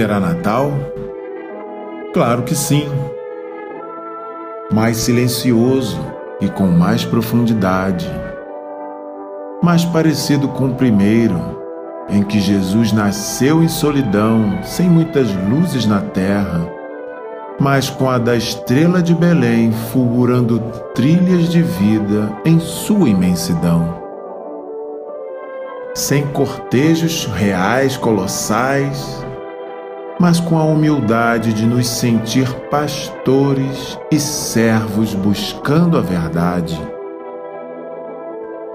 Haverá Natal? Claro que sim. Mais silencioso e com mais profundidade. Mais parecido com o primeiro, em que Jesus nasceu em solidão, sem muitas luzes na terra, mas com a da estrela de Belém fulgurando trilhas de vida em sua imensidão. Sem cortejos reais colossais, mas com a humildade de nos sentir pastores e servos buscando a verdade.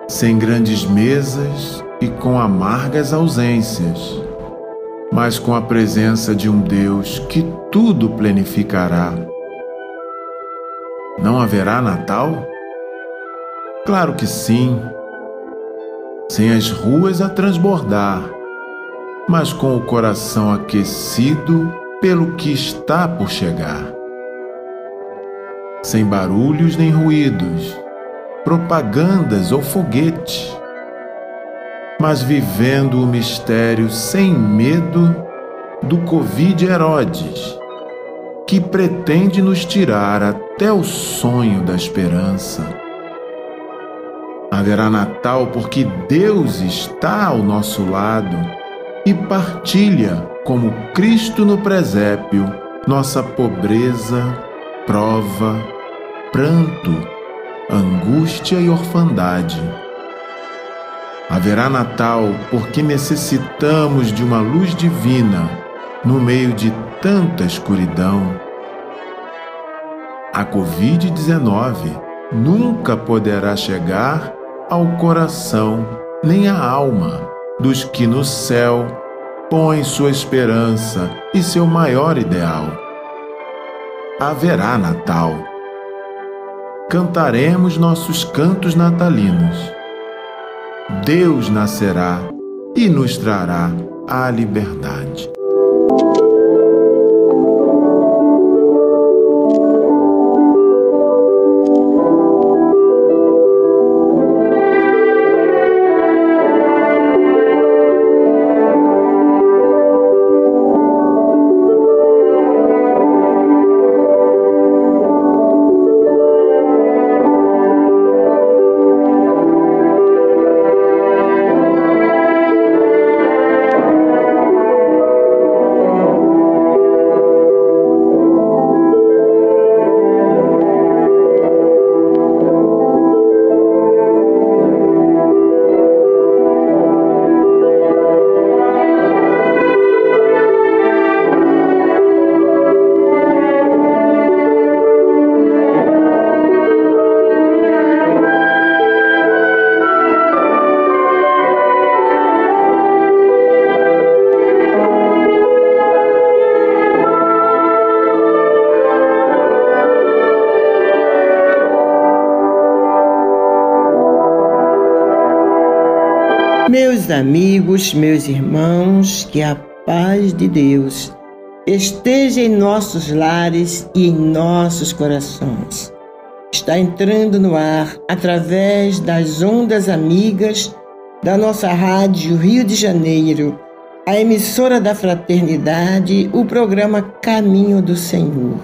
Sem grandes mesas e com amargas ausências, mas com a presença de um Deus que tudo planificará. Não haverá Natal? Claro que sim. Sem as ruas a transbordar, mas com o coração aquecido pelo que está por chegar. Sem barulhos nem ruídos, propagandas ou foguete, mas vivendo o mistério sem medo do Covid Herodes, que pretende nos tirar até o sonho da esperança. Haverá Natal porque Deus está ao nosso lado e partilha, como Cristo no presépio, nossa pobreza, prova, pranto, angústia e orfandade. Haverá Natal porque necessitamos de uma luz divina no meio de tanta escuridão. A Covid-19 nunca poderá chegar ao coração nem à alma dos que no céu põem sua esperança e seu maior ideal. Haverá Natal. Cantaremos nossos cantos natalinos. Deus nascerá e nos trará a liberdade. Meus amigos, meus irmãos, que a paz de Deus esteja em nossos lares e em nossos corações. Está entrando no ar através das ondas amigas da nossa rádio Rio de Janeiro, a emissora da Fraternidade, o programa Caminho do Senhor.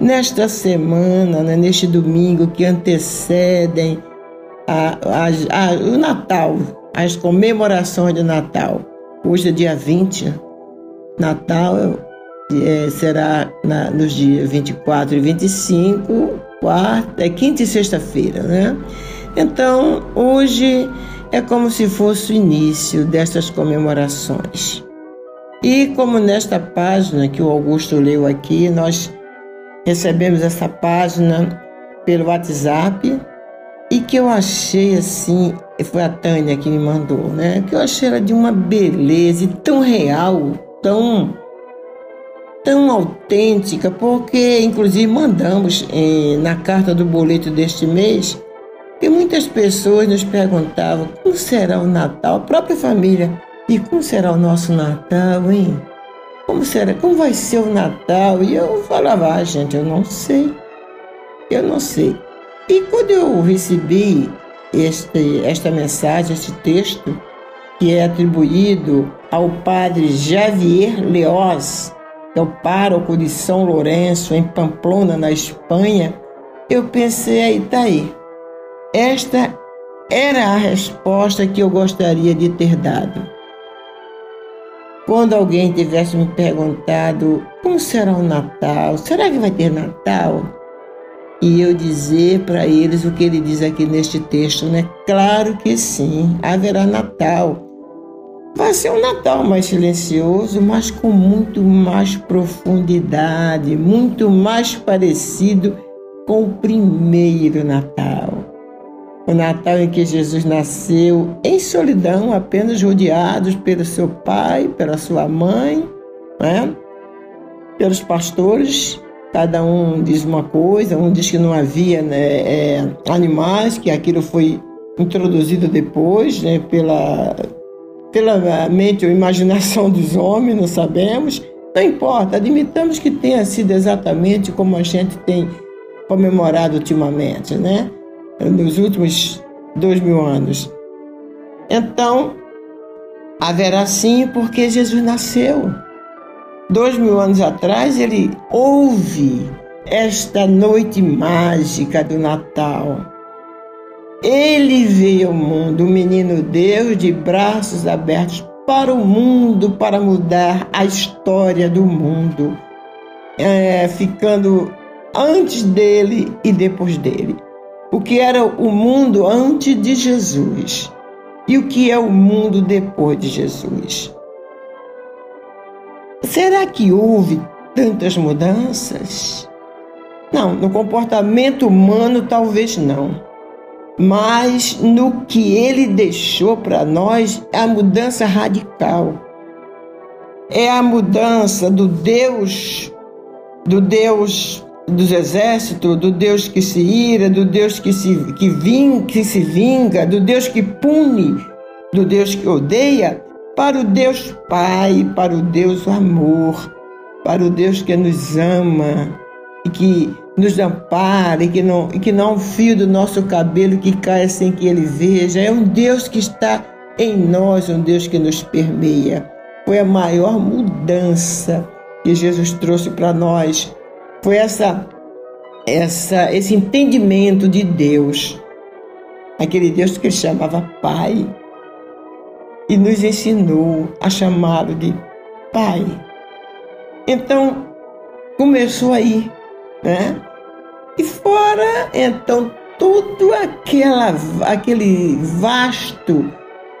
Nesta semana, né, neste domingo que antecedem a, a, a, o Natal, as comemorações de Natal. Hoje é dia 20, Natal é, será na, nos dias 24 e 25, quarta, é quinta e sexta-feira, né? Então, hoje é como se fosse o início dessas comemorações. E como nesta página que o Augusto leu aqui, nós recebemos essa página pelo WhatsApp e que eu achei assim, foi a Tânia que me mandou, né? Que eu achei ela de uma beleza e tão real, tão tão autêntica, porque inclusive mandamos eh, na carta do boleto deste mês que muitas pessoas nos perguntavam como será o Natal, a própria família, e como será o nosso Natal, hein? Como será? Como vai ser o Natal? E eu falava, ah, gente, eu não sei. Eu não sei. E quando eu recebi este, esta mensagem, este texto, que é atribuído ao padre Javier Leoz, que é o pároco de São Lourenço, em Pamplona, na Espanha, eu pensei, aí tá aí. Esta era a resposta que eu gostaria de ter dado. Quando alguém tivesse me perguntado como será o Natal, será que vai ter Natal? E eu dizer para eles o que ele diz aqui neste texto, né? Claro que sim, haverá Natal. Vai ser um Natal mais silencioso, mas com muito mais profundidade, muito mais parecido com o primeiro Natal. O Natal em que Jesus nasceu em solidão, apenas rodeados pelo seu pai, pela sua mãe, né? pelos pastores cada um diz uma coisa, um diz que não havia né, é, animais, que aquilo foi introduzido depois né, pela, pela mente ou imaginação dos homens, não sabemos. Não importa, admitamos que tenha sido exatamente como a gente tem comemorado ultimamente, né? Nos últimos dois mil anos. Então, haverá sim porque Jesus nasceu dois mil anos atrás, ele ouve esta noite mágica do Natal. Ele veio ao mundo, o menino Deus, de braços abertos para o mundo, para mudar a história do mundo, é, ficando antes dele e depois dele. O que era o mundo antes de Jesus e o que é o mundo depois de Jesus. Será que houve tantas mudanças? Não, no comportamento humano talvez não. Mas no que ele deixou para nós é a mudança radical. É a mudança do Deus, do Deus dos exércitos, do Deus que se ira, do Deus que se, que, ving, que se vinga, do Deus que pune, do Deus que odeia, para o Deus Pai, para o Deus Amor, para o Deus que nos ama e que nos ampara e que não, e que não um fio do nosso cabelo que cai sem que ele veja. É um Deus que está em nós, um Deus que nos permeia. Foi a maior mudança que Jesus trouxe para nós. Foi essa, essa, esse entendimento de Deus. Aquele Deus que ele chamava Pai e nos ensinou a chamá-lo de Pai. Então, começou aí, né? E fora, então, todo aquela, aquele vasto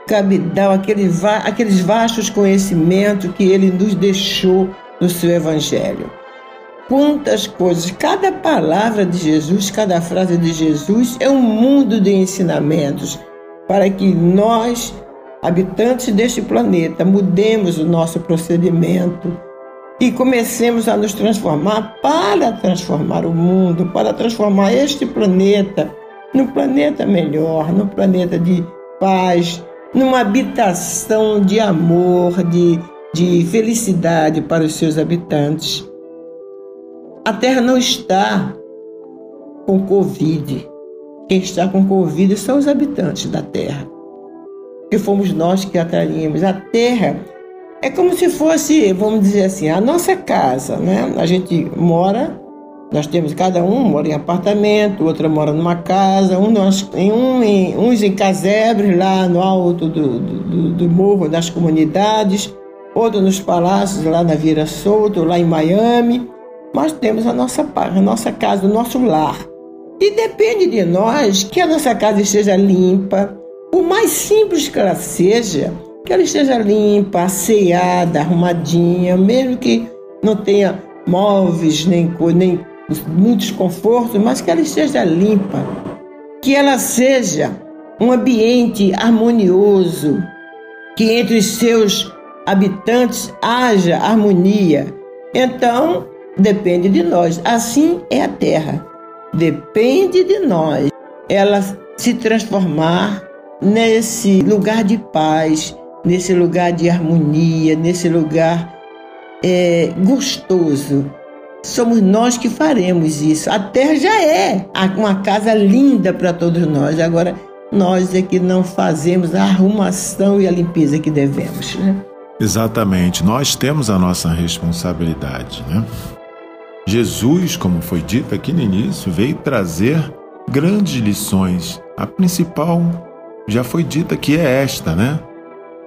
cabidal, aquele, aqueles vastos conhecimentos que ele nos deixou no seu Evangelho. Quantas coisas, cada palavra de Jesus, cada frase de Jesus é um mundo de ensinamentos para que nós habitantes deste planeta, mudemos o nosso procedimento e comecemos a nos transformar para transformar o mundo, para transformar este planeta num planeta melhor, num planeta de paz, numa habitação de amor, de, de felicidade para os seus habitantes. A terra não está com Covid. Quem está com Covid são os habitantes da terra. Que fomos nós que atraímos. A terra é como se fosse, vamos dizer assim, a nossa casa, né? A gente mora nós temos cada um mora em apartamento, outra mora numa casa, um nós, em um, em, uns em casebres lá no alto do, do, do morro das comunidades, outro nos palácios lá na Vira Solto, lá em Miami. Nós temos a nossa, a nossa casa, o nosso lar. E depende de nós que a nossa casa esteja limpa, o mais simples que ela seja, que ela esteja limpa, asseada, arrumadinha, mesmo que não tenha móveis, nem, nem muitos confortos, mas que ela esteja limpa, que ela seja um ambiente harmonioso, que entre os seus habitantes haja harmonia. Então, depende de nós. Assim é a terra. Depende de nós ela se transformar nesse lugar de paz, nesse lugar de harmonia, nesse lugar é, gostoso somos nós que faremos isso. A terra já é uma casa linda para todos nós. Agora, nós é que não fazemos a arrumação e a limpeza que devemos. Né? Exatamente, nós temos a nossa responsabilidade. Né? Jesus, como foi dito aqui no início, veio trazer grandes lições. A principal já foi dita que é esta, né?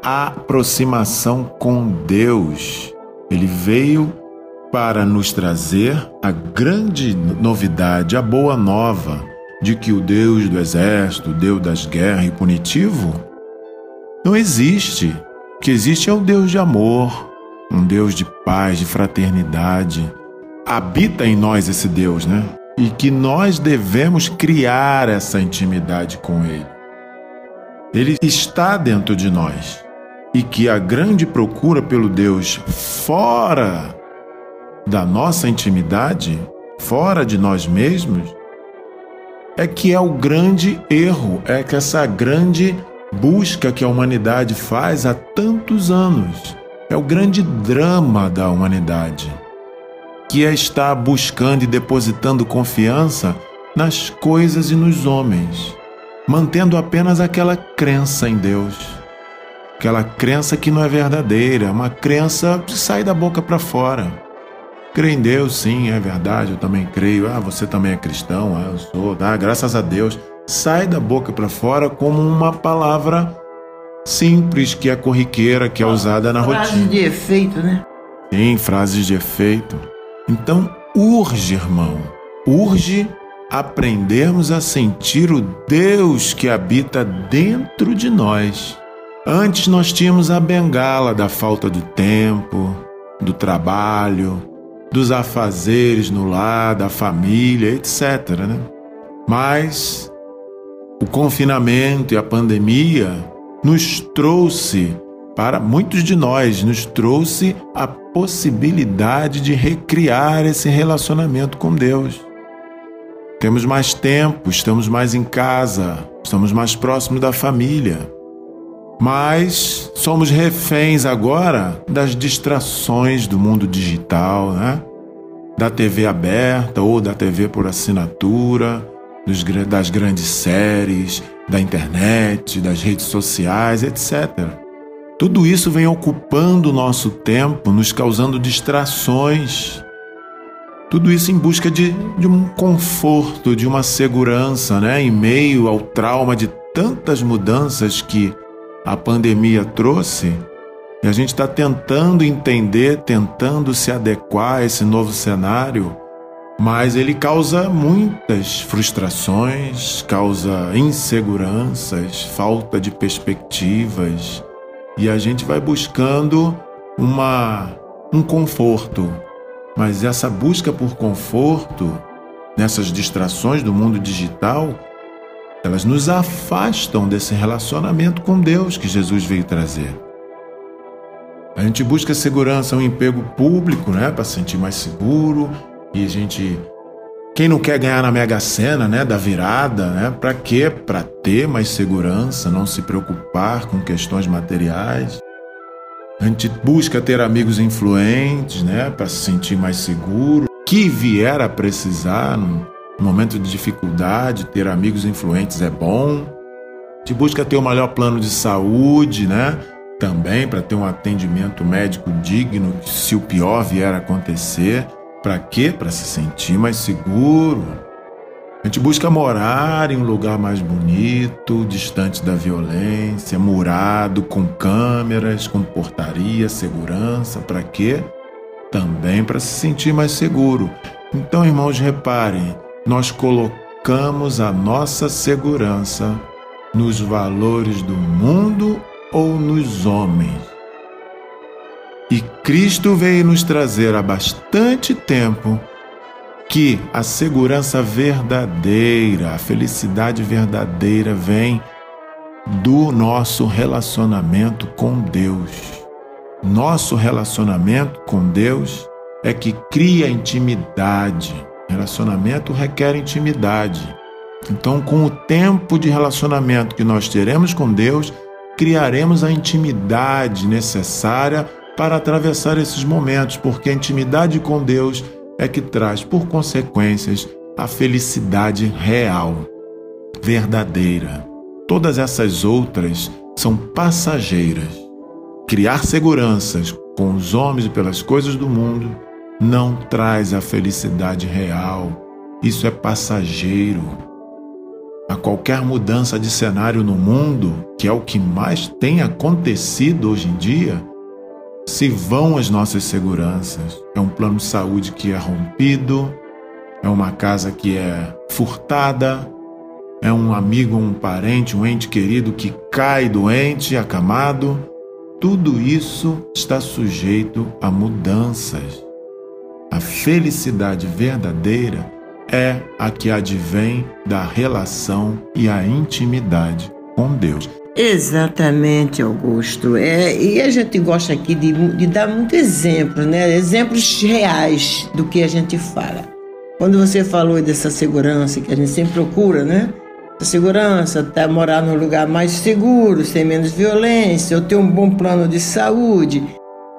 A aproximação com Deus. Ele veio para nos trazer a grande novidade, a boa nova de que o Deus do exército, o Deus das guerras e punitivo, não existe. O que existe é um Deus de amor, um Deus de paz, de fraternidade. Habita em nós esse Deus, né? E que nós devemos criar essa intimidade com Ele. Ele está dentro de nós. E que a grande procura pelo Deus fora da nossa intimidade, fora de nós mesmos, é que é o grande erro, é que essa grande busca que a humanidade faz há tantos anos. É o grande drama da humanidade, que é estar buscando e depositando confiança nas coisas e nos homens, mantendo apenas aquela crença em Deus. Aquela crença que não é verdadeira, uma crença que sai da boca para fora. Creio em Deus, sim, é verdade, eu também creio. Ah, você também é cristão? Ah, eu sou. Ah, graças a Deus. Sai da boca para fora como uma palavra simples, que é corriqueira, que é usada na frases rotina. Frases de efeito, né? Sim, frases de efeito. Então, urge, irmão, urge aprendermos a sentir o Deus que habita dentro de nós. Antes nós tínhamos a bengala da falta do tempo, do trabalho, dos afazeres no lar, da família, etc. Né? Mas o confinamento e a pandemia nos trouxe, para muitos de nós, nos trouxe a possibilidade de recriar esse relacionamento com Deus. Temos mais tempo, estamos mais em casa, estamos mais próximos da família. Mas somos reféns agora das distrações do mundo digital, né? da TV aberta ou da TV por assinatura, dos, das grandes séries, da internet, das redes sociais, etc. Tudo isso vem ocupando o nosso tempo, nos causando distrações. Tudo isso em busca de, de um conforto, de uma segurança, né? em meio ao trauma de tantas mudanças que a pandemia trouxe, e a gente está tentando entender, tentando se adequar a esse novo cenário, mas ele causa muitas frustrações, causa inseguranças, falta de perspectivas, e a gente vai buscando uma um conforto. Mas essa busca por conforto, nessas distrações do mundo digital, elas nos afastam desse relacionamento com Deus que Jesus veio trazer. A gente busca segurança, um emprego público, né, para se sentir mais seguro, e a gente Quem não quer ganhar na Mega Sena, né, da virada, né? Para quê? Para ter mais segurança, não se preocupar com questões materiais. A gente busca ter amigos influentes, né, para se sentir mais seguro. Que vier a precisar no momento de dificuldade, ter amigos influentes é bom. A gente busca ter o melhor plano de saúde, né? Também para ter um atendimento médico digno, se o pior vier a acontecer. Para quê? Para se sentir mais seguro. A gente busca morar em um lugar mais bonito, distante da violência, murado, com câmeras, com portaria, segurança. Para quê? Também para se sentir mais seguro. Então, irmãos, reparem, nós colocamos a nossa segurança nos valores do mundo ou nos homens. E Cristo veio nos trazer há bastante tempo que a segurança verdadeira, a felicidade verdadeira vem do nosso relacionamento com Deus. Nosso relacionamento com Deus é que cria intimidade. Relacionamento requer intimidade. Então, com o tempo de relacionamento que nós teremos com Deus, criaremos a intimidade necessária para atravessar esses momentos, porque a intimidade com Deus é que traz, por consequências, a felicidade real, verdadeira. Todas essas outras são passageiras. Criar seguranças com os homens e pelas coisas do mundo não traz a felicidade real. Isso é passageiro. A qualquer mudança de cenário no mundo, que é o que mais tem acontecido hoje em dia, se vão as nossas seguranças. É um plano de saúde que é rompido, é uma casa que é furtada, é um amigo, um parente, um ente querido que cai doente, acamado. Tudo isso está sujeito a mudanças. A felicidade verdadeira é a que advém da relação e a intimidade com Deus. Exatamente, Augusto. É, e a gente gosta aqui de, de dar muito exemplo, né? Exemplos reais do que a gente fala. Quando você falou dessa segurança que a gente sempre procura, né? A segurança, até tá, morar num lugar mais seguro, sem menos violência, ou ter um bom plano de saúde.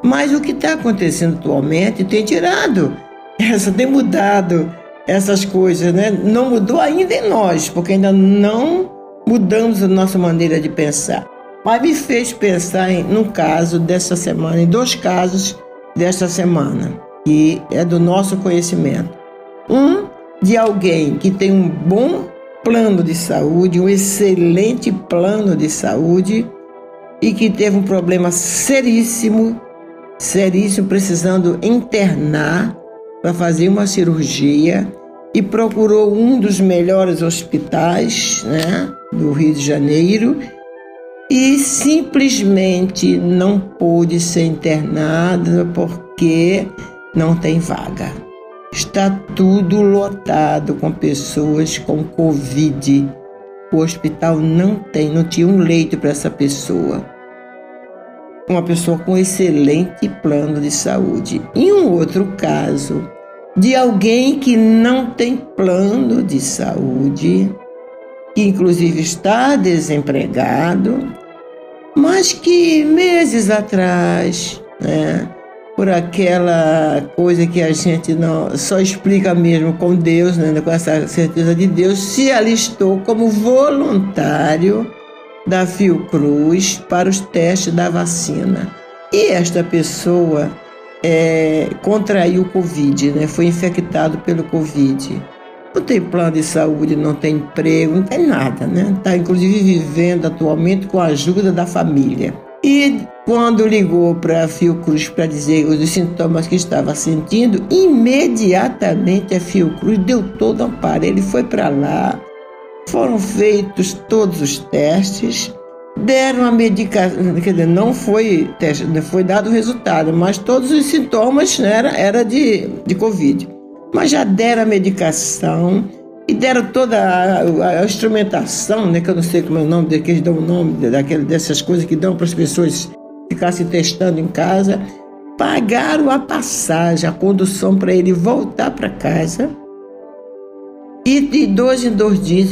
Mas o que está acontecendo atualmente tem tirado, essa, tem mudado essas coisas, né? Não mudou ainda em nós, porque ainda não mudamos a nossa maneira de pensar. Mas me fez pensar em, num caso dessa semana, em dois casos desta semana, que é do nosso conhecimento. Um de alguém que tem um bom plano de saúde, um excelente plano de saúde e que teve um problema seríssimo, seríssimo, precisando internar para fazer uma cirurgia e procurou um dos melhores hospitais né, do Rio de Janeiro e simplesmente não pôde ser internado porque não tem vaga. Está tudo lotado com pessoas com Covid. O hospital não tem, não tinha um leito para essa pessoa. Uma pessoa com excelente plano de saúde. Em um outro caso, de alguém que não tem plano de saúde, que inclusive está desempregado, mas que meses atrás, né, por aquela coisa que a gente não só explica mesmo com Deus, né, com essa certeza de Deus, se alistou como voluntário da Fiocruz para os testes da vacina. E esta pessoa é, contraiu o Covid, né? foi infectado pelo Covid. Não tem plano de saúde, não tem emprego, não tem nada, né? Está inclusive vivendo atualmente com a ajuda da família. E quando ligou para a Fiocruz para dizer os sintomas que estava sentindo, imediatamente a Fiocruz deu todo o amparo. Ele foi para lá, foram feitos todos os testes deram a medicação, quer dizer, não foi, teste, foi dado o resultado, mas todos os sintomas né, era, era de, de Covid. Mas já deram a medicação e deram toda a, a instrumentação, né, que eu não sei como é o nome, que eles dão o nome daquele, dessas coisas que dão para as pessoas ficarem testando em casa. Pagaram a passagem, a condução para ele voltar para casa E de dois em dois dias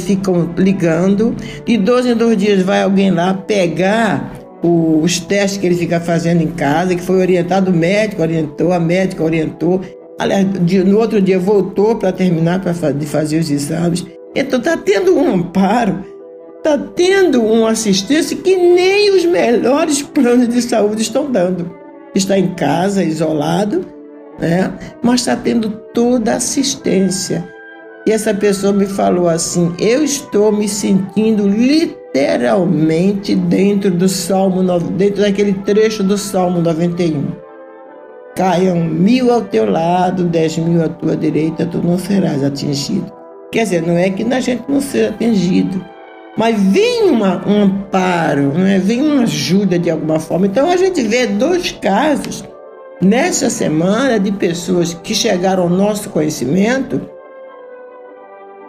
ficam ligando, de dois em dois dias vai alguém lá pegar os testes que ele fica fazendo em casa, que foi orientado, o médico orientou, a médica orientou. Aliás, no outro dia voltou para terminar pra, de fazer os exames. Então está tendo um amparo, está tendo uma assistência que nem os melhores planos de saúde estão dando. Está em casa, isolado, né? mas está tendo toda a assistência. E essa pessoa me falou assim: eu estou me sentindo literalmente dentro do Salmo, dentro daquele trecho do Salmo 91. Caiam mil ao teu lado, dez mil à tua direita, tu não serás atingido. Quer dizer, não é que a gente não seja atingido, mas vem uma, um amparo, né? vem uma ajuda de alguma forma. Então a gente vê dois casos nessa semana de pessoas que chegaram ao nosso conhecimento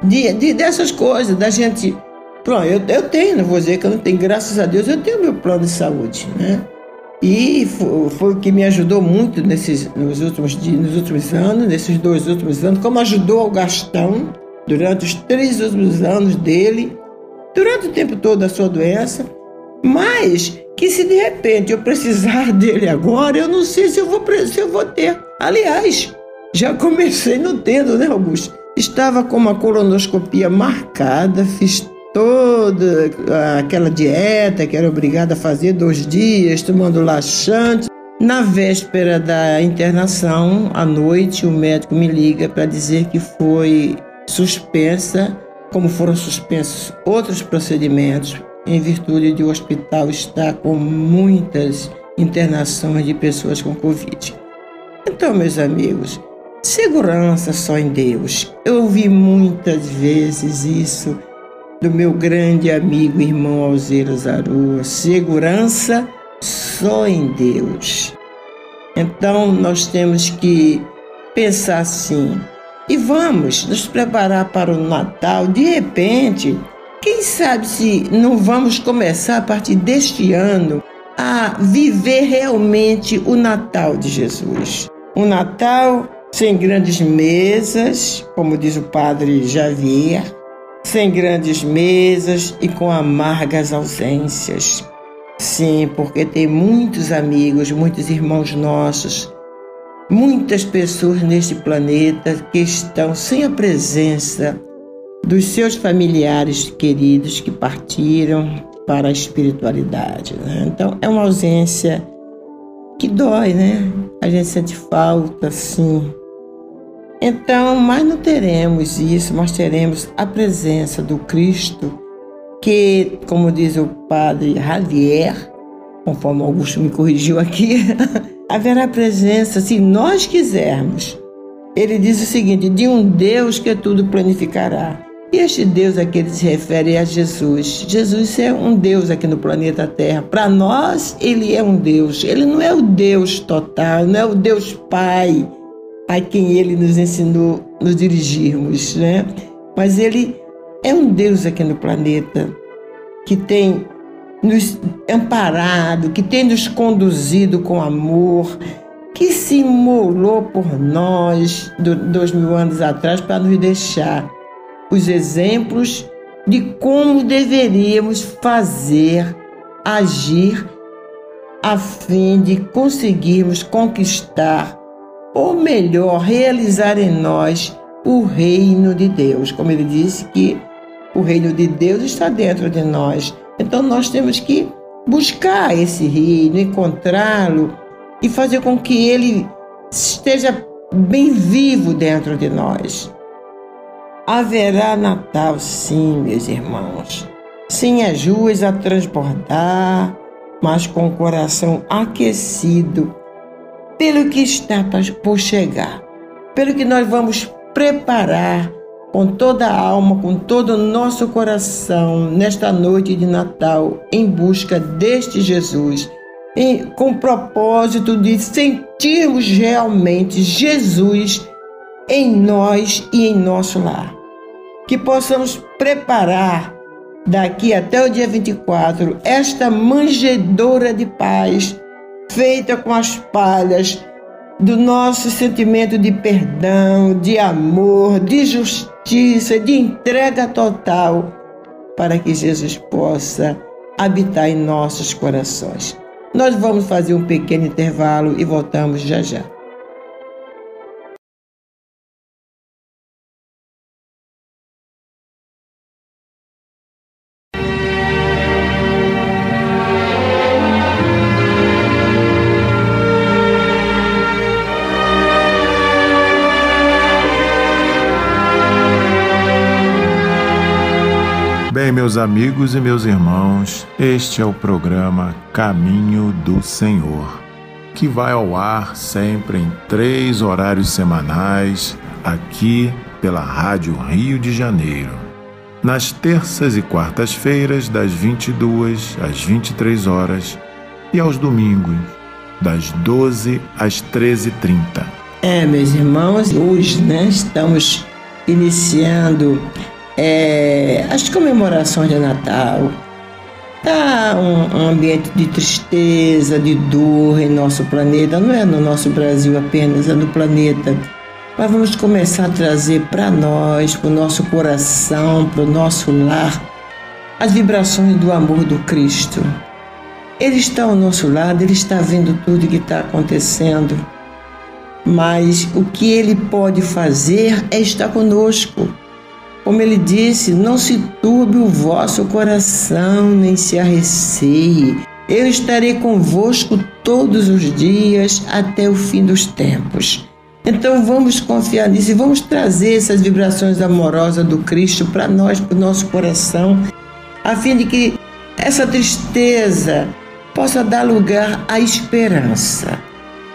de, de, dessas coisas, da gente. Pronto, eu, eu tenho, não vou dizer que eu não tenho, graças a Deus, eu tenho meu plano de saúde, né? E foi, o que me ajudou muito nesses, nos, últimos nos últimos anos, nesses dois últimos anos, como ajudou o Gastão durante os três últimos anos dele, durante o tempo todo da sua doença, mas que se de repente eu precisar dele agora, eu não sei se eu vou, se eu vou ter. Aliás, já comecei não tendo, né, Augusto? Estava com uma colonoscopia marcada, fiz toda aquela dieta que era obrigada a fazer dois dias, tomando laxante. Na véspera da internação, à noite, o médico me liga para dizer que foi suspensa, como foram suspensos outros procedimentos, em virtude de o hospital estar com muitas internações de pessoas com Covid. Então, meus amigos, Segurança só em Deus. Eu ouvi muitas vezes isso do meu grande amigo irmão Alzeiro Zarua. Segurança só em Deus. Então nós temos que pensar assim e vamos nos preparar para o Natal. De repente, quem sabe se não vamos começar a partir deste ano a viver realmente o Natal de Jesus. Um Natal sem grandes mesas, como diz o padre Javier, sem grandes mesas e com amargas ausências. Sim, porque tem muitos amigos, muitos irmãos nossos, muitas pessoas neste planeta que estão sem a presença dos seus familiares queridos que partiram para a espiritualidade. Né? Então, é uma ausência que dói, né? A gente sente falta, sim, então, mas não teremos isso, mas teremos a presença do Cristo, que, como diz o padre Javier, conforme Augusto me corrigiu aqui, haverá presença se nós quisermos. Ele diz o seguinte: de um Deus que tudo planificará. E este Deus a que ele se refere é a Jesus. Jesus é um Deus aqui no planeta Terra. Para nós, ele é um Deus. Ele não é o Deus total, não é o Deus Pai a quem ele nos ensinou nos dirigirmos, né? Mas ele é um Deus aqui no planeta que tem nos amparado, que tem nos conduzido com amor, que se imolou por nós dois mil anos atrás para nos deixar os exemplos de como deveríamos fazer, agir, a fim de conseguirmos conquistar ou melhor, realizar em nós o reino de Deus. Como ele disse que o reino de Deus está dentro de nós. Então nós temos que buscar esse reino, encontrá-lo e fazer com que ele esteja bem vivo dentro de nós. Haverá Natal, sim, meus irmãos, sem as ruas a transbordar, mas com o coração aquecido pelo que está por chegar, pelo que nós vamos preparar com toda a alma, com todo o nosso coração nesta noite de Natal em busca deste Jesus, em, com o propósito de sentirmos realmente Jesus em nós e em nosso lar. Que possamos preparar daqui até o dia 24 esta manjedoura de paz feita com as palhas do nosso sentimento de perdão, de amor, de justiça de entrega total, para que Jesus possa habitar em nossos corações. Nós vamos fazer um pequeno intervalo e voltamos já já. Bem, meus amigos e meus irmãos, este é o programa Caminho do Senhor, que vai ao ar sempre em três horários semanais, aqui pela Rádio Rio de Janeiro. Nas terças e quartas-feiras, das 22 às 23 horas, e aos domingos, das 12 às 13h30. É, meus irmãos, hoje né, estamos iniciando é, as comemorações de Natal. Tá um, um, ambiente de tristeza, de dor em nosso planeta. Não é no nosso Brasil apenas, é no planeta. Mas vamos começar a trazer para nós, para o nosso coração, para o nosso lar, as vibrações do amor do Cristo. Ele está ao nosso lado, ele está vendo tudo que está acontecendo. Mas o que ele pode fazer é estar conosco como ele disse, não se turbe o vosso coração, nem se arreceie. Eu estarei convosco todos os dias até o fim dos tempos. Então vamos confiar nisso e vamos trazer essas vibrações amorosas do Cristo para nós, para o nosso coração, a fim de que essa tristeza possa dar lugar à esperança,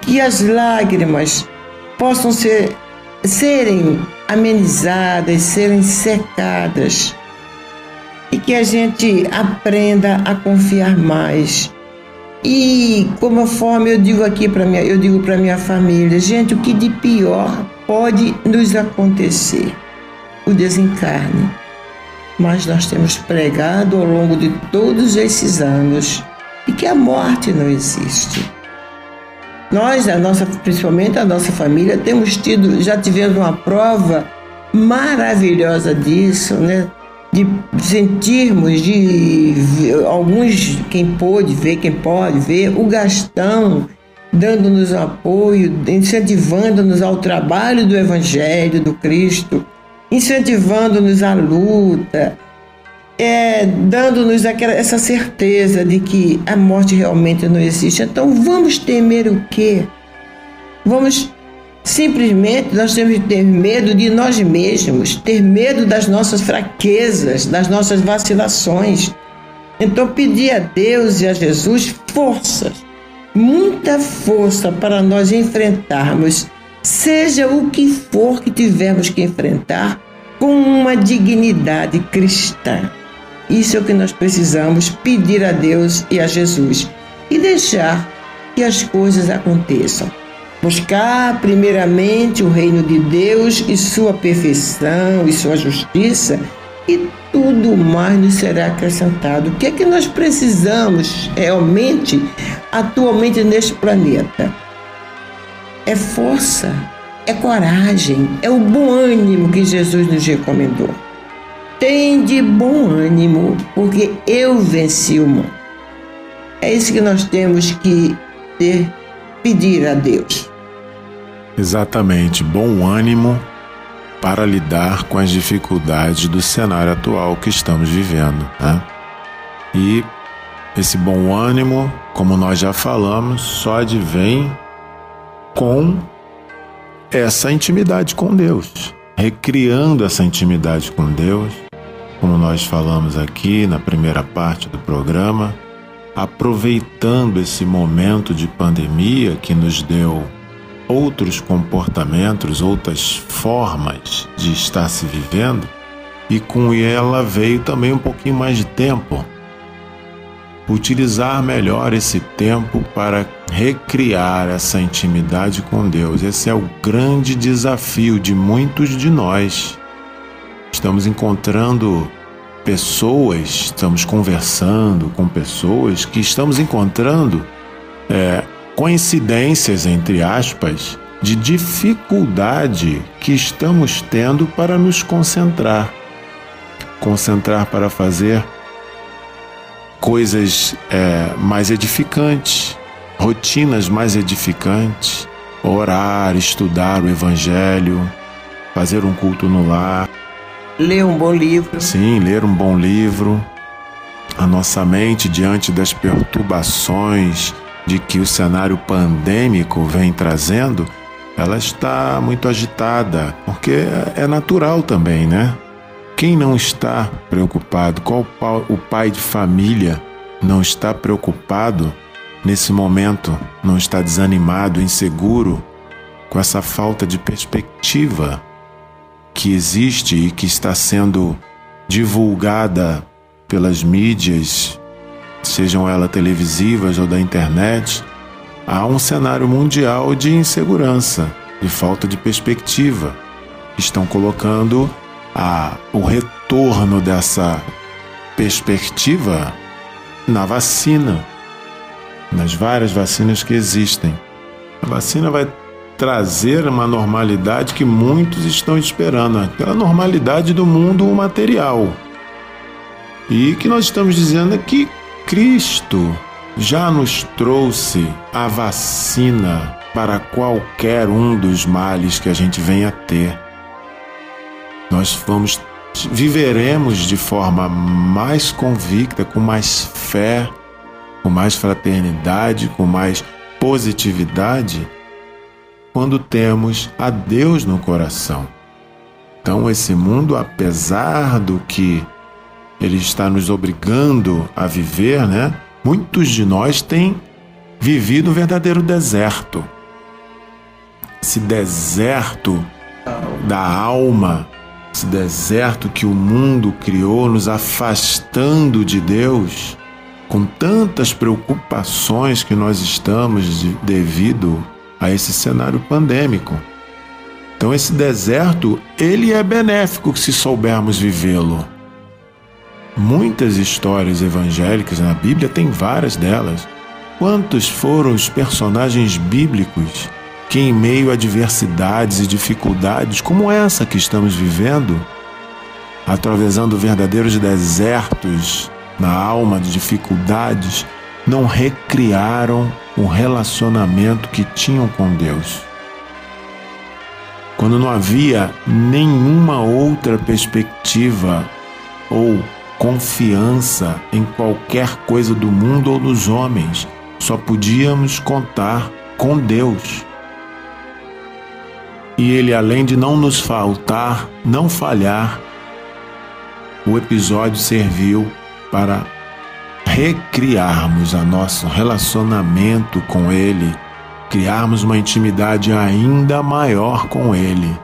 que as lágrimas possam ser, serem amenizadas, serem secadas e que a gente aprenda a confiar mais. E como forma eu digo aqui para minha, eu digo para minha família, gente, o que de pior pode nos acontecer? O desencarne. Mas nós temos pregado ao longo de todos esses anos e que a morte não existe. Nós, a nossa, principalmente a nossa família, temos tido, já tivemos uma prova maravilhosa disso, né? De sentirmos, de alguns, quem pôde ver, quem pode ver, o Gastão dando-nos apoio, incentivando-nos ao trabalho do Evangelho, do Cristo, incentivando-nos à luta, é, dando-nos essa certeza de que a morte realmente não existe. Então vamos temer o quê? Vamos simplesmente, nós temos que ter medo de nós mesmos, ter medo das nossas fraquezas, das nossas vacilações. Então pedir a Deus e a Jesus forças, muita força para nós enfrentarmos, seja o que for que tivermos que enfrentar, com uma dignidade cristã. Isso é o que nós precisamos pedir a Deus e a Jesus e deixar que as coisas aconteçam. Buscar primeiramente o reino de Deus e sua perfeição e sua justiça e tudo mais nos será acrescentado. O que é que nós precisamos realmente atualmente neste planeta? É força, é coragem, é o bom ânimo que Jesus nos recomendou. Tem de bom ânimo, porque eu venci o mundo. É isso que nós temos que ter, pedir a Deus. Exatamente, bom ânimo para lidar com as dificuldades do cenário atual que estamos vivendo. Né? E esse bom ânimo, como nós já falamos, só advém com essa intimidade com Deus, recriando essa intimidade com Deus, como nós falamos aqui na primeira parte do programa, aproveitando esse momento de pandemia que nos deu outros comportamentos, outras formas de estar se vivendo, e com ela veio também um pouquinho mais de tempo. Utilizar melhor esse tempo para recriar essa intimidade com Deus. Esse é o grande desafio de muitos de nós estamos encontrando pessoas, estamos conversando com pessoas que estamos encontrando é, coincidências, entre aspas, de dificuldade que estamos tendo para nos concentrar. Concentrar para fazer coisas é, mais edificantes, rotinas mais edificantes, orar, estudar o Evangelho, fazer um culto no lar. Ler um bom livro. Sim, ler um bom livro. A nossa mente, diante das perturbações de que o cenário pandêmico vem trazendo, ela está muito agitada, porque é natural também, né? Quem não está preocupado? Qual o pai de família não está preocupado nesse momento? Não está desanimado, inseguro com essa falta de perspectiva que existe e que está sendo divulgada pelas mídias, sejam elas televisivas ou da internet, há um cenário mundial de insegurança, de falta de perspectiva. Estão colocando a, o retorno dessa perspectiva na vacina, nas várias vacinas que existem. A vacina vai trazer uma normalidade que muitos estão esperando, aquela normalidade do mundo material. E que nós estamos dizendo é que Cristo já nos trouxe a vacina para qualquer um dos males que a gente venha ter. Nós vamos viveremos de forma mais convicta, com mais fé, com mais fraternidade, com mais positividade quando temos a Deus no coração. Então, esse mundo, apesar do que ele está nos obrigando a viver, né? Muitos de nós têm vivido um verdadeiro deserto. Esse deserto da alma, esse deserto que o mundo criou, nos afastando de Deus, com tantas preocupações que nós estamos devido a esse cenário pandêmico. Então esse deserto, ele é benéfico se soubermos vivê-lo. Muitas histórias evangélicas na Bíblia, tem várias delas. Quantos foram os personagens bíblicos que, em meio a adversidades e dificuldades como essa que estamos vivendo, atravessando verdadeiros desertos na alma de dificuldades, não recriaram o relacionamento que tinham com Deus. Quando não havia nenhuma outra perspectiva ou confiança em qualquer coisa do mundo ou dos homens, só podíamos contar com Deus. E Ele, além de não nos faltar, não falhar, o episódio serviu para recriarmos a nosso relacionamento com Ele, criarmos uma intimidade ainda maior com Ele.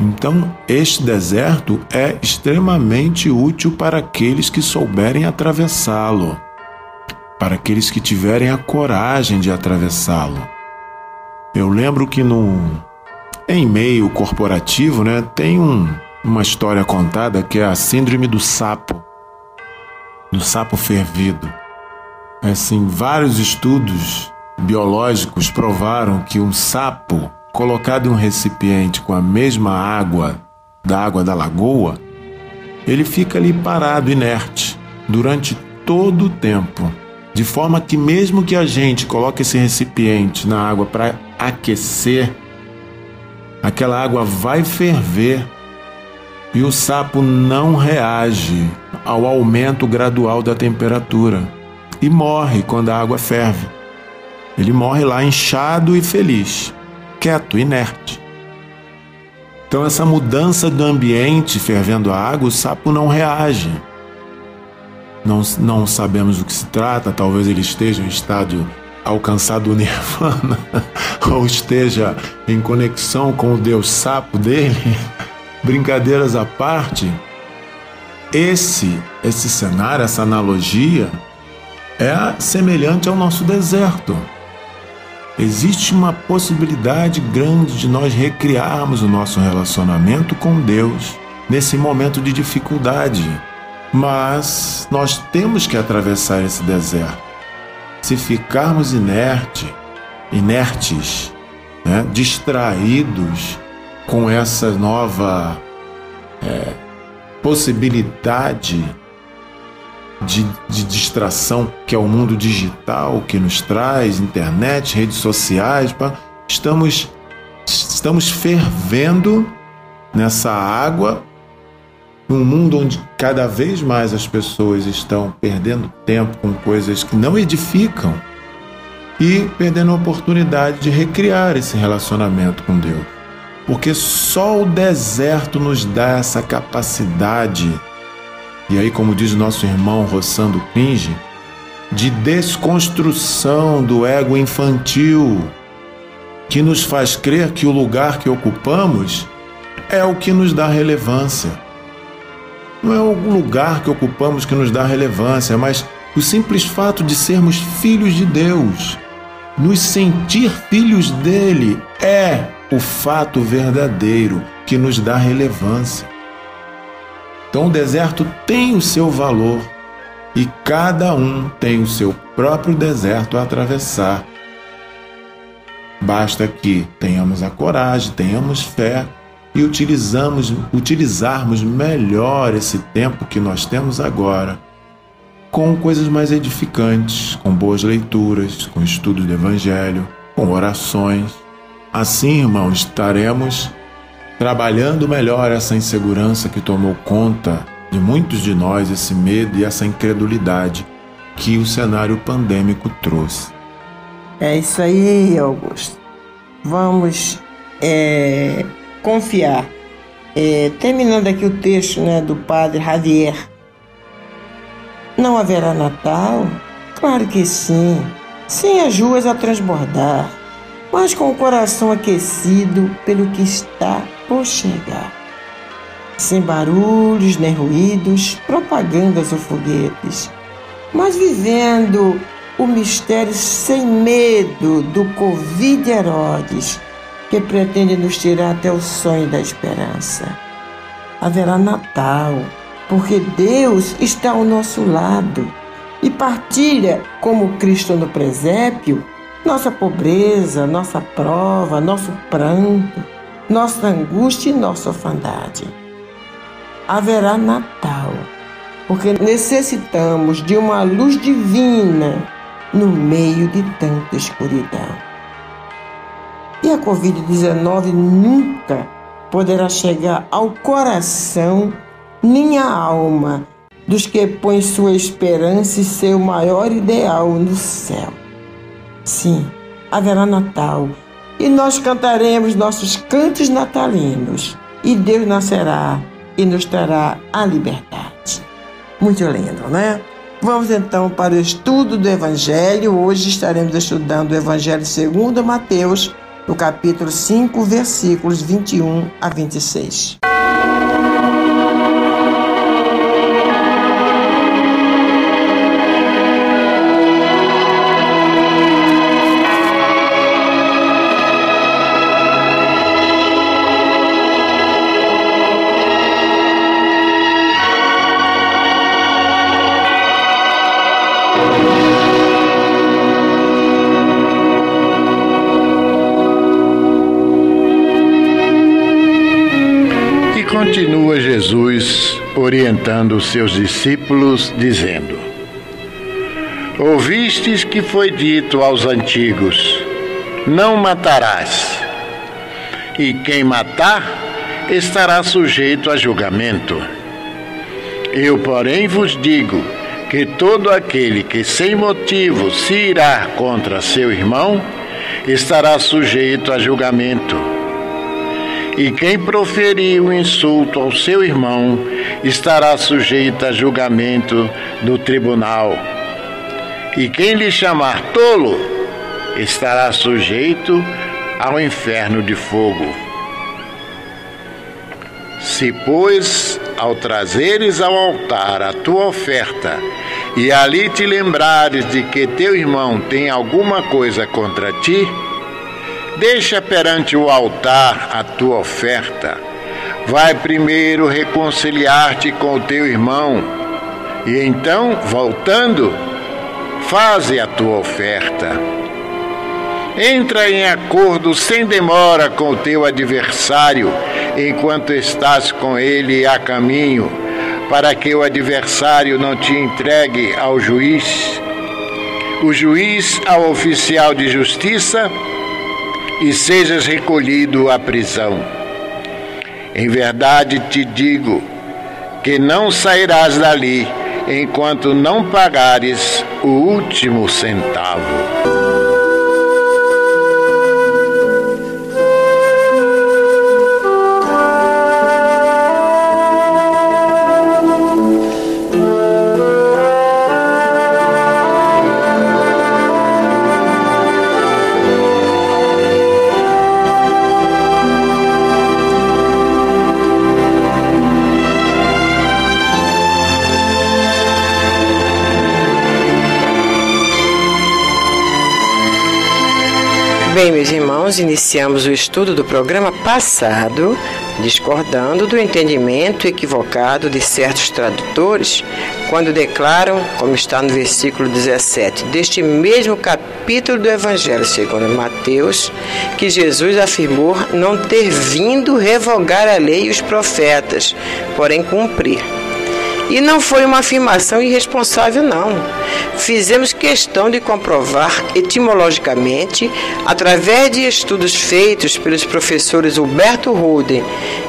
Então, este deserto é extremamente útil para aqueles que souberem atravessá-lo, para aqueles que tiverem a coragem de atravessá-lo. Eu lembro que no em meio corporativo, né, tem um, uma história contada que é a síndrome do sapo do sapo fervido. Assim, vários estudos biológicos provaram que um sapo colocado em um recipiente com a mesma água da água da lagoa, ele fica ali parado, inerte, durante todo o tempo. De forma que, mesmo que a gente coloque esse recipiente na água para aquecer, aquela água vai ferver e o sapo não reage ao aumento gradual da temperatura e morre quando a água ferve. Ele morre lá inchado e feliz, quieto, inerte. Então, essa mudança do ambiente fervendo a água, o sapo não reage. Não, não sabemos do que se trata, talvez ele esteja em estado alcançado o nirvana, ou esteja em conexão com o Deus sapo dele. Brincadeiras à parte, esse esse cenário, essa analogia é semelhante ao nosso deserto. Existe uma possibilidade grande de nós recriarmos o nosso relacionamento com Deus nesse momento de dificuldade. Mas nós temos que atravessar esse deserto. Se ficarmos inerte, inertes, né, distraídos com essa nova é, possibilidade de, de distração que é o mundo digital que nos traz, internet, redes sociais, estamos, estamos fervendo nessa água, num mundo onde cada vez mais as pessoas estão perdendo tempo com coisas que não edificam e perdendo a oportunidade de recriar esse relacionamento com Deus. Porque só o deserto nos dá essa capacidade e aí, como diz nosso irmão Roçando Pinge, de desconstrução do ego infantil, que nos faz crer que o lugar que ocupamos é o que nos dá relevância. Não é o lugar que ocupamos que nos dá relevância, mas o simples fato de sermos filhos de Deus, nos sentir filhos dele, é o fato verdadeiro que nos dá relevância. Então o deserto tem o seu valor e cada um tem o seu próprio deserto a atravessar. Basta que tenhamos a coragem, tenhamos fé e utilizamos, utilizarmos melhor esse tempo que nós temos agora com coisas mais edificantes, com boas leituras, com estudos do Evangelho, com orações. Assim, irmãos, estaremos trabalhando melhor essa insegurança que tomou conta de muitos de nós, esse medo e essa incredulidade que o cenário pandêmico trouxe. É isso aí, Augusto. Vamos é, confiar. É, terminando aqui o texto né, do padre Javier. Não haverá Natal? Claro que sim, sem as ruas a transbordar mas com o coração aquecido pelo que está por chegar. Sem barulhos nem ruídos, propagandas ou foguetes, mas vivendo o mistério sem medo do Covid Herodes, que pretende nos tirar até o sonho da esperança. Haverá Natal, porque Deus está ao nosso lado e partilha, como Cristo no presépio, nossa pobreza, nossa prova, nosso pranto, nossa angústia e nossa orfandade. Haverá Natal, porque necessitamos de uma luz divina no meio de tanta escuridão. E a Covid-19 nunca poderá chegar ao coração nem à alma dos que põem sua esperança e seu maior ideal no céu. Sim, haverá Natal e nós cantaremos nossos cantos natalinos e Deus nascerá e nos trará a liberdade. Muito lindo, né? Vamos então para o estudo do Evangelho. Hoje estaremos estudando o Evangelho segundo Mateus, no capítulo 5, versículos 21 a 26. Continua Jesus orientando os seus discípulos, dizendo: Ouvistes que foi dito aos antigos: Não matarás, e quem matar estará sujeito a julgamento. Eu, porém, vos digo que todo aquele que sem motivo se irá contra seu irmão estará sujeito a julgamento. E quem proferir o insulto ao seu irmão estará sujeito a julgamento do tribunal. E quem lhe chamar tolo estará sujeito ao inferno de fogo. Se, pois, ao trazeres ao altar a tua oferta, e ali te lembrares de que teu irmão tem alguma coisa contra ti, Deixa perante o altar a tua oferta. Vai primeiro reconciliar-te com o teu irmão, e então, voltando, faze a tua oferta. Entra em acordo sem demora com o teu adversário, enquanto estás com ele a caminho, para que o adversário não te entregue ao juiz, o juiz ao oficial de justiça e sejas recolhido à prisão. Em verdade te digo que não sairás dali enquanto não pagares o último centavo. Bem, meus irmãos, iniciamos o estudo do programa passado, discordando do entendimento equivocado de certos tradutores, quando declaram, como está no versículo 17 deste mesmo capítulo do Evangelho segundo Mateus, que Jesus afirmou não ter vindo revogar a lei e os profetas, porém cumprir. E não foi uma afirmação irresponsável, não. Fizemos questão de comprovar etimologicamente, através de estudos feitos pelos professores Huberto Ruden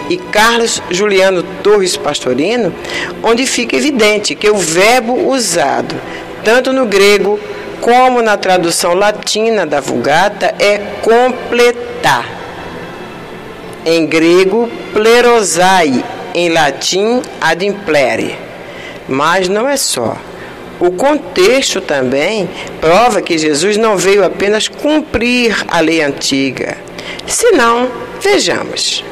e Carlos Juliano Torres Pastorino, onde fica evidente que o verbo usado, tanto no grego como na tradução latina da Vulgata, é completar. Em grego, plerosai, em latim, adimplere. Mas não é só. O contexto também prova que Jesus não veio apenas cumprir a lei antiga. Se não, vejamos.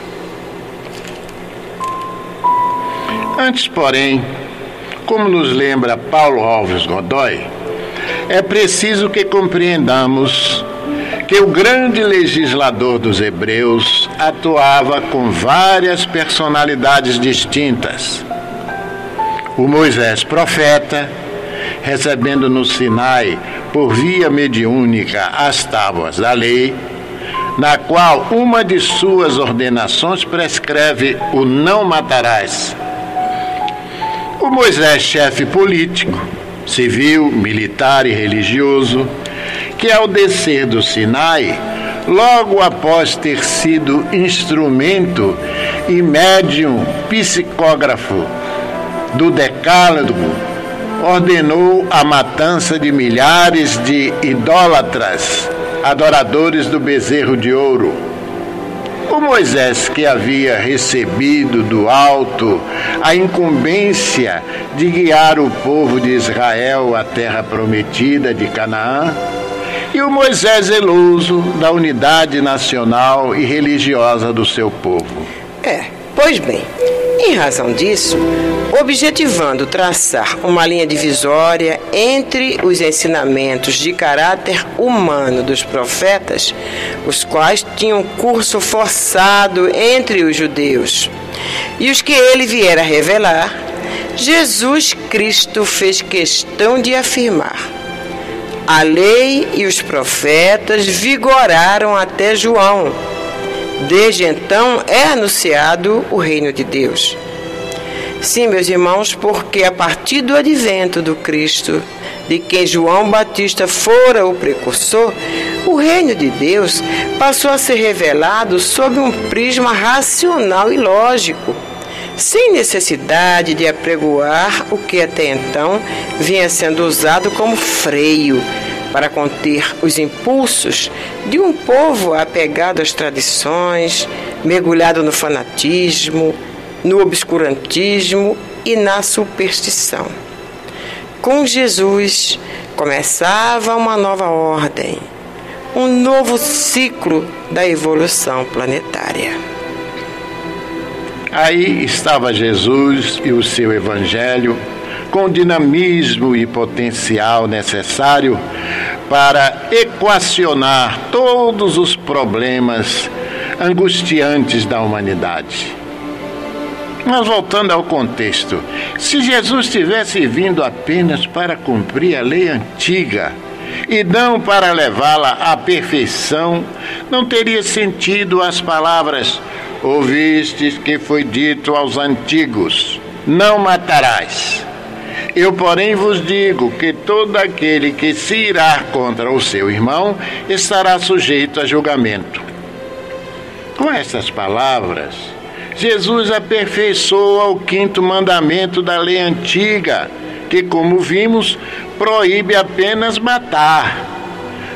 Antes, porém, como nos lembra Paulo Alves Godoy, é preciso que compreendamos que o grande legislador dos Hebreus atuava com várias personalidades distintas o Moisés profeta, recebendo no Sinai por via mediúnica as tábuas da lei, na qual uma de suas ordenações prescreve o não matarás. O Moisés, chefe político, civil, militar e religioso, que ao descer do Sinai, logo após ter sido instrumento e médium psicógrafo do Decálogo ordenou a matança de milhares de idólatras, adoradores do bezerro de ouro. O Moisés, que havia recebido do alto a incumbência de guiar o povo de Israel à terra prometida de Canaã, e o Moisés zeloso da unidade nacional e religiosa do seu povo. É, pois bem, em razão disso, objetivando traçar uma linha divisória entre os ensinamentos de caráter humano dos profetas, os quais tinham curso forçado entre os judeus, e os que ele viera revelar, Jesus Cristo fez questão de afirmar. A lei e os profetas vigoraram até João Desde então é anunciado o reino de Deus. Sim, meus irmãos, porque a partir do advento do Cristo, de quem João Batista fora o precursor, o reino de Deus passou a ser revelado sob um prisma racional e lógico, sem necessidade de apregoar o que até então vinha sendo usado como freio para conter os impulsos de um povo apegado às tradições, mergulhado no fanatismo, no obscurantismo e na superstição. Com Jesus começava uma nova ordem, um novo ciclo da evolução planetária. Aí estava Jesus e o seu Evangelho com o dinamismo e potencial necessário para equacionar todos os problemas angustiantes da humanidade. Mas voltando ao contexto, se Jesus tivesse vindo apenas para cumprir a lei antiga e não para levá-la à perfeição, não teria sentido as palavras: Ouvistes que foi dito aos antigos: Não matarás. Eu, porém, vos digo que todo aquele que se irá contra o seu irmão estará sujeito a julgamento. Com essas palavras, Jesus aperfeiçoa o quinto mandamento da lei antiga, que, como vimos, proíbe apenas matar,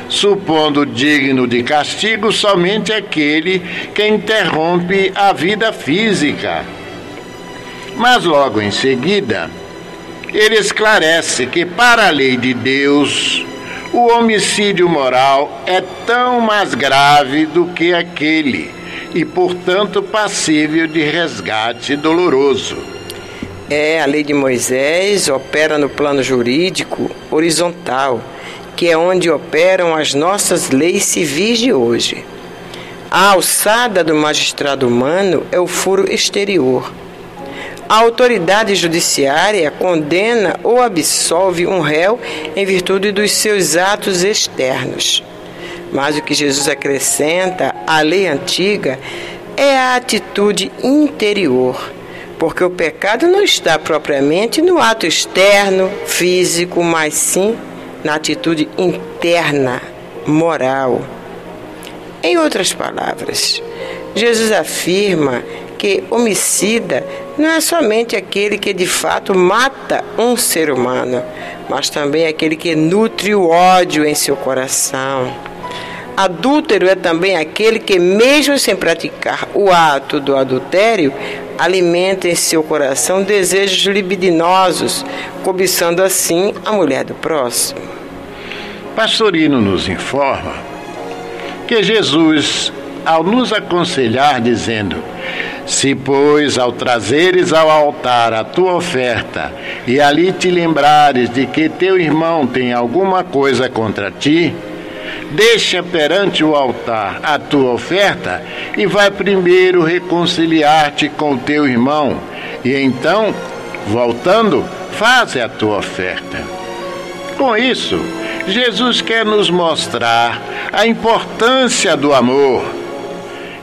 supondo digno de castigo somente aquele que interrompe a vida física. Mas logo em seguida, ele esclarece que, para a lei de Deus, o homicídio moral é tão mais grave do que aquele e, portanto, passível de resgate doloroso. É, a lei de Moisés opera no plano jurídico horizontal, que é onde operam as nossas leis civis de hoje. A alçada do magistrado humano é o furo exterior a autoridade judiciária condena ou absolve um réu em virtude dos seus atos externos. Mas o que Jesus acrescenta à lei antiga é a atitude interior, porque o pecado não está propriamente no ato externo, físico, mas sim na atitude interna, moral. Em outras palavras, Jesus afirma que homicida não é somente aquele que de fato mata um ser humano, mas também aquele que nutre o ódio em seu coração. Adúltero é também aquele que, mesmo sem praticar o ato do adultério, alimenta em seu coração desejos libidinosos, cobiçando assim a mulher do próximo. Pastorino nos informa que Jesus, ao nos aconselhar, dizendo: se, pois, ao trazeres ao altar a tua oferta, e ali te lembrares de que teu irmão tem alguma coisa contra ti, deixa perante o altar a tua oferta e vai primeiro reconciliar-te com teu irmão, e então, voltando, faze a tua oferta. Com isso, Jesus quer nos mostrar a importância do amor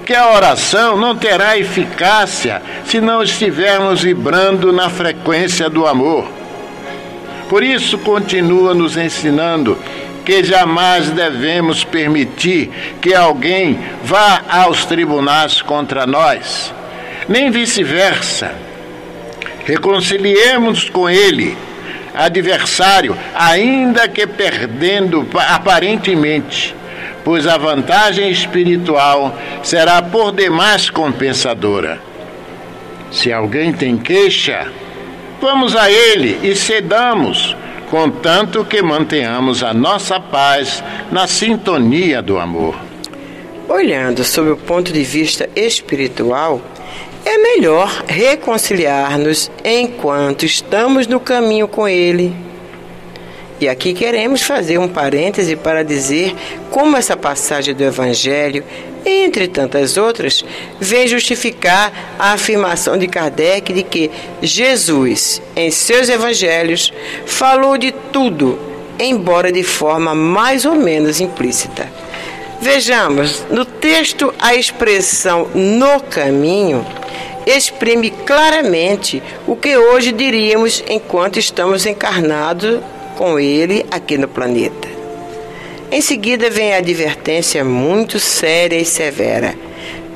que a oração não terá eficácia se não estivermos vibrando na frequência do amor. Por isso, continua nos ensinando que jamais devemos permitir que alguém vá aos tribunais contra nós, nem vice-versa. Reconciliemos com ele, adversário, ainda que perdendo aparentemente pois a vantagem espiritual será por demais compensadora. Se alguém tem queixa, vamos a ele e cedamos, contanto que mantenhamos a nossa paz na sintonia do amor. Olhando sob o ponto de vista espiritual, é melhor reconciliar-nos enquanto estamos no caminho com Ele e aqui queremos fazer um parêntese para dizer como essa passagem do Evangelho, entre tantas outras, vem justificar a afirmação de Kardec de que Jesus, em seus evangelhos, falou de tudo, embora de forma mais ou menos implícita. Vejamos, no texto, a expressão no caminho exprime claramente o que hoje diríamos enquanto estamos encarnados com ele aqui no planeta. Em seguida vem a advertência muito séria e severa,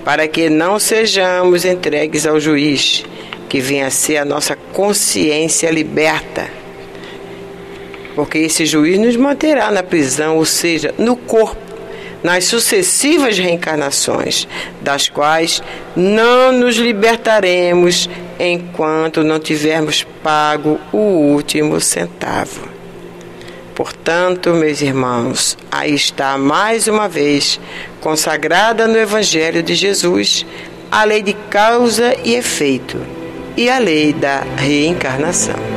para que não sejamos entregues ao juiz, que vem a ser a nossa consciência liberta. Porque esse juiz nos manterá na prisão, ou seja, no corpo, nas sucessivas reencarnações, das quais não nos libertaremos enquanto não tivermos pago o último centavo. Portanto, meus irmãos, aí está mais uma vez consagrada no Evangelho de Jesus a lei de causa e efeito e a lei da reencarnação.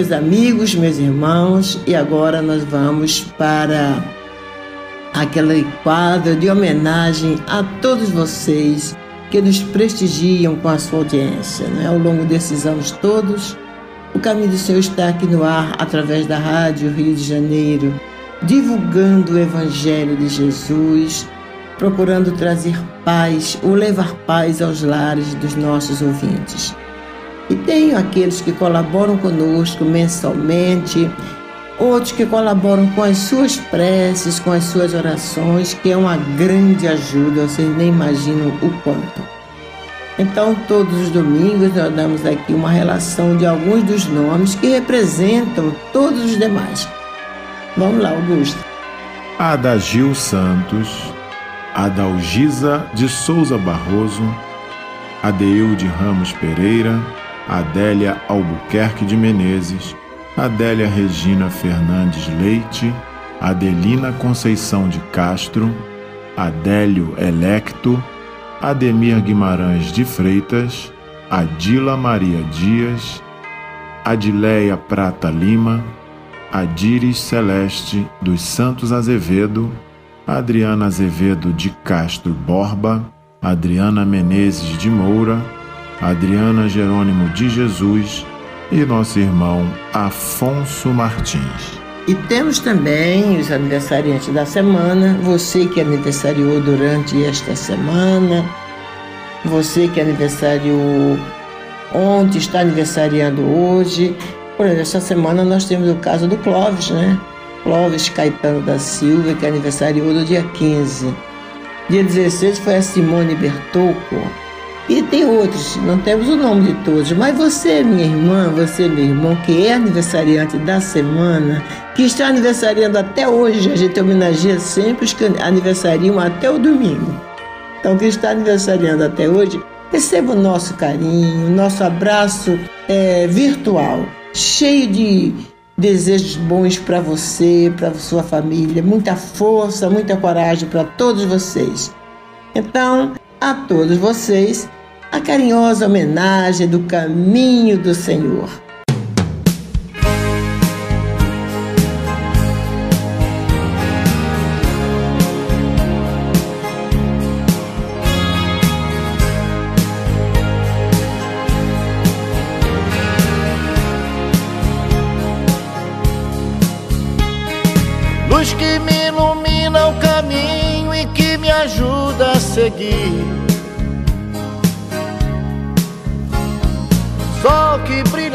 Meus amigos, meus irmãos, e agora nós vamos para aquele quadro de homenagem a todos vocês que nos prestigiam com a sua audiência. Né? Ao longo desses anos todos, o Caminho do Senhor está aqui no ar através da Rádio Rio de Janeiro, divulgando o Evangelho de Jesus, procurando trazer paz ou levar paz aos lares dos nossos ouvintes. E tenho aqueles que colaboram conosco mensalmente, outros que colaboram com as suas preces, com as suas orações, que é uma grande ajuda, vocês nem imaginam o quanto. Então, todos os domingos nós damos aqui uma relação de alguns dos nomes que representam todos os demais. Vamos lá, Augusto. Adagil Santos, Adalgisa de Souza Barroso, Adeilde Ramos Pereira, Adélia Albuquerque de Menezes, Adélia Regina Fernandes Leite, Adelina Conceição de Castro, Adélio Electo, Ademir Guimarães de Freitas, Adila Maria Dias, Adileia Prata Lima, Adires Celeste dos Santos Azevedo, Adriana Azevedo de Castro Borba, Adriana Menezes de Moura, Adriana Jerônimo de Jesus e nosso irmão Afonso Martins. E temos também os aniversariantes da semana, você que aniversariou durante esta semana, você que aniversariou ontem, está aniversariando hoje. Por exemplo, esta semana nós temos o caso do Clóvis, né? Clóvis Caetano da Silva, que aniversariou no dia 15. Dia 16 foi a Simone Bertocco, e tem outros, não temos o nome de todos, mas você, minha irmã, você, meu irmão, que é aniversariante da semana, que está aniversariando até hoje, a gente homenageia sempre os que aniversariam até o domingo. Então, que está aniversariando até hoje, receba o nosso carinho, o nosso abraço é, virtual, cheio de desejos bons para você, para sua família, muita força, muita coragem para todos vocês. Então, a todos vocês, a carinhosa homenagem do caminho do Senhor. Luz que me ilumina o caminho e que me ajuda a seguir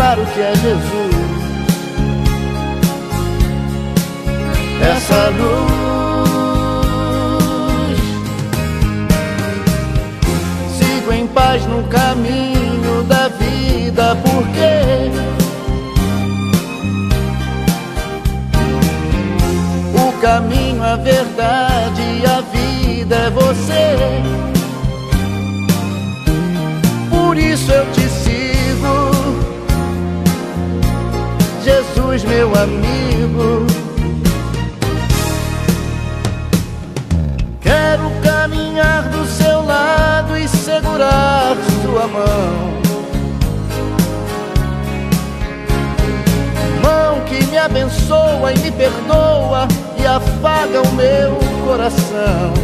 claro que é Jesus. Essa luz sigo em paz no caminho da vida, porque o caminho, a verdade e a vida é você. Por isso eu te meu amigo. Quero caminhar do seu lado e segurar sua mão. Mão que me abençoa e me perdoa e afaga o meu coração.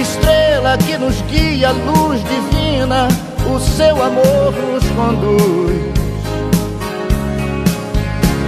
Estrela que nos guia, luz divina o seu amor nos conduz.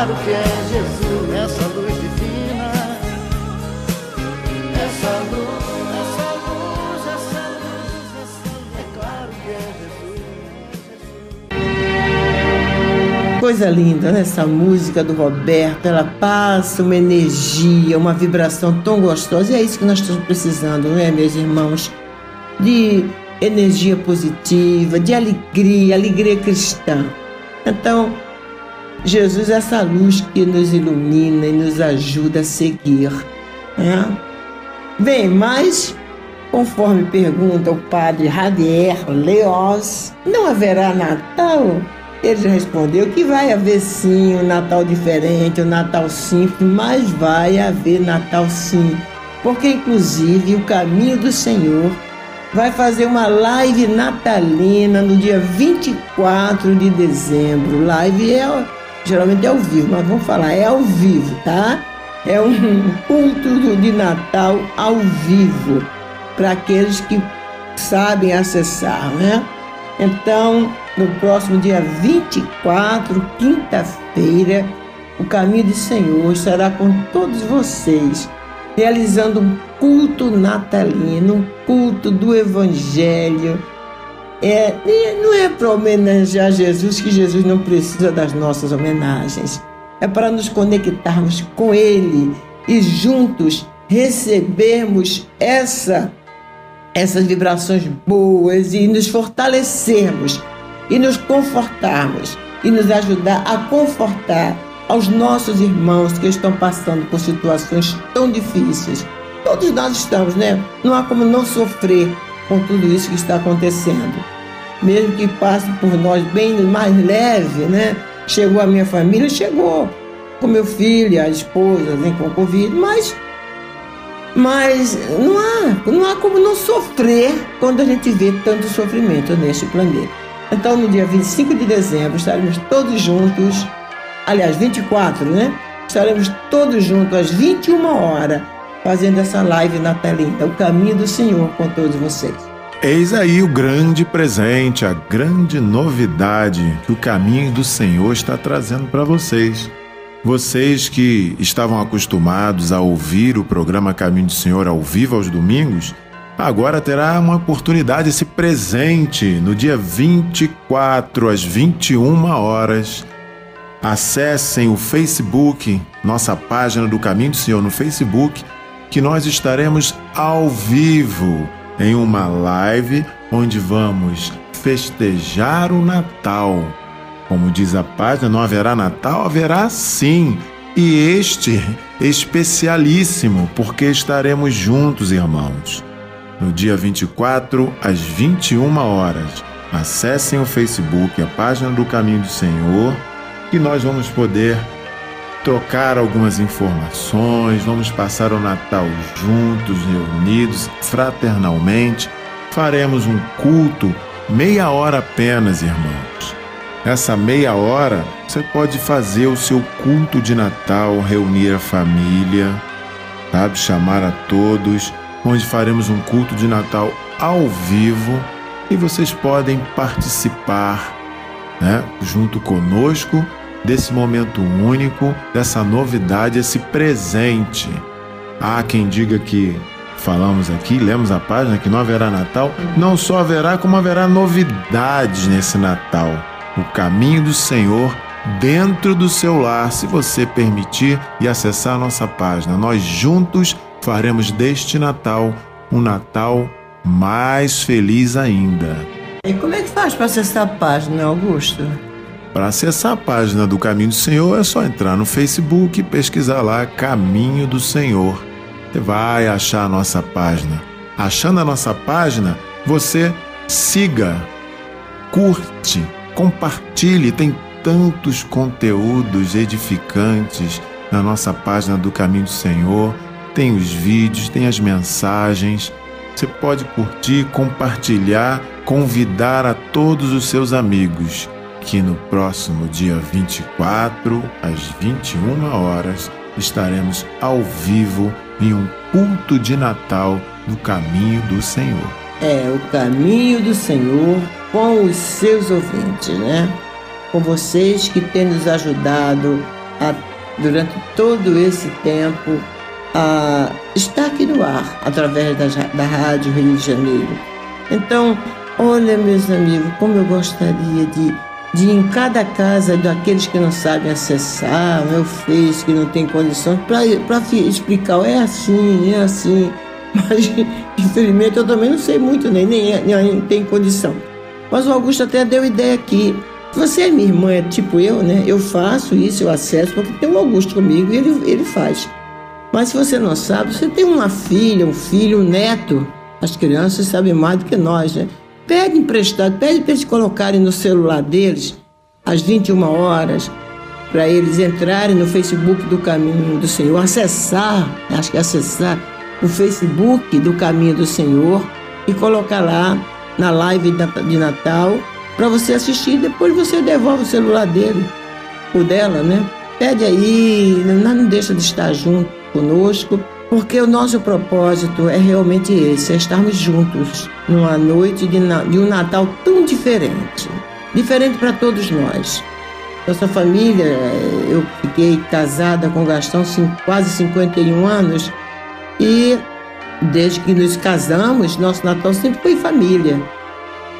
claro que é Jesus, essa luz divina, essa luz, essa luz, essa luz, essa luz, é claro que é Jesus. Coisa linda, né? Essa música do Roberto, ela passa uma energia, uma vibração tão gostosa. E é isso que nós estamos precisando, né, meus irmãos? De energia positiva, de alegria, alegria cristã. Então, Jesus é essa luz que nos ilumina e nos ajuda a seguir. Né? Bem, mas conforme pergunta o padre Javier Leoz, não haverá Natal? Ele respondeu que vai haver sim um Natal diferente, um Natal simples, mas vai haver Natal sim. Porque, inclusive, o Caminho do Senhor vai fazer uma live natalina no dia 24 de dezembro. Live é geralmente é ao vivo, mas vamos falar, é ao vivo, tá? É um culto de Natal ao vivo, para aqueles que sabem acessar, né? Então, no próximo dia 24, quinta-feira, o Caminho do Senhor estará com todos vocês, realizando um culto natalino, um culto do Evangelho, é, não é para homenagear Jesus que Jesus não precisa das nossas homenagens. É para nos conectarmos com Ele e juntos recebermos essa, essas vibrações boas e nos fortalecermos e nos confortarmos e nos ajudar a confortar aos nossos irmãos que estão passando por situações tão difíceis. Todos nós estamos, né? Não há como não sofrer com tudo isso que está acontecendo. Mesmo que passe por nós bem mais leve, né? Chegou a minha família, chegou com meu filho, a esposa, vem com Covid, mas mas não há, não há como não sofrer quando a gente vê tanto sofrimento neste planeta. Então, no dia 25 de dezembro, estaremos todos juntos, aliás, 24, né? Estaremos todos juntos às 21 horas fazendo essa live natalina, o caminho do Senhor com todos vocês. Eis aí o grande presente, a grande novidade que o caminho do Senhor está trazendo para vocês. Vocês que estavam acostumados a ouvir o programa Caminho do Senhor ao vivo aos domingos, agora terá uma oportunidade, esse presente, no dia 24 às 21 horas. Acessem o Facebook, nossa página do Caminho do Senhor no Facebook que nós estaremos ao vivo em uma live onde vamos festejar o Natal. Como diz a página, não haverá Natal? Haverá sim. E este especialíssimo, porque estaremos juntos, irmãos. No dia 24, às 21 horas. Acessem o Facebook, a página do Caminho do Senhor, que nós vamos poder trocar algumas informações, vamos passar o Natal juntos, reunidos, fraternalmente. Faremos um culto, meia hora apenas, irmãos. Essa meia hora você pode fazer o seu culto de Natal, reunir a família, sabe? Chamar a todos, onde faremos um culto de Natal ao vivo e vocês podem participar, né? Junto conosco desse momento único, dessa novidade, esse presente. Há quem diga que falamos aqui, lemos a página, que não haverá Natal. Não só haverá, como haverá novidades nesse Natal. O caminho do Senhor dentro do seu lar, se você permitir e acessar a nossa página. Nós juntos faremos deste Natal um Natal mais feliz ainda. E como é que faz para acessar a página, Augusto? Para acessar a página do Caminho do Senhor é só entrar no Facebook e pesquisar lá Caminho do Senhor. Você vai achar a nossa página. Achando a nossa página, você siga, curte, compartilhe. Tem tantos conteúdos edificantes na nossa página do Caminho do Senhor. Tem os vídeos, tem as mensagens. Você pode curtir, compartilhar, convidar a todos os seus amigos que no próximo dia 24, às 21 horas, estaremos ao vivo em um culto de Natal do Caminho do Senhor. É, o Caminho do Senhor com os seus ouvintes, né? Com vocês que têm nos ajudado a, durante todo esse tempo a estar aqui no ar, através da, da Rádio Rio de Janeiro. Então, olha, meus amigos, como eu gostaria de de em cada casa daqueles que não sabem acessar, meu Face, que não tem condições, para explicar, é assim, é assim. Mas, infelizmente, eu também não sei muito, nem, nem, nem tem condição. Mas o Augusto até deu ideia aqui. Você é minha irmã, é tipo eu, né? Eu faço isso, eu acesso, porque tem o Augusto comigo e ele, ele faz. Mas se você não sabe, você tem uma filha, um filho, um neto. As crianças sabem mais do que nós, né? Pede emprestado, pede para eles colocarem no celular deles, às 21 horas, para eles entrarem no Facebook do Caminho do Senhor, acessar, acho que é acessar o Facebook do Caminho do Senhor e colocar lá na live de Natal para você assistir. Depois você devolve o celular dele ou dela, né? Pede aí, não deixa de estar junto conosco porque o nosso propósito é realmente esse, é estarmos juntos numa noite de, de um Natal tão diferente. Diferente para todos nós. Nossa família, eu fiquei casada com Gastão quase 51 anos e desde que nos casamos, nosso Natal sempre foi família.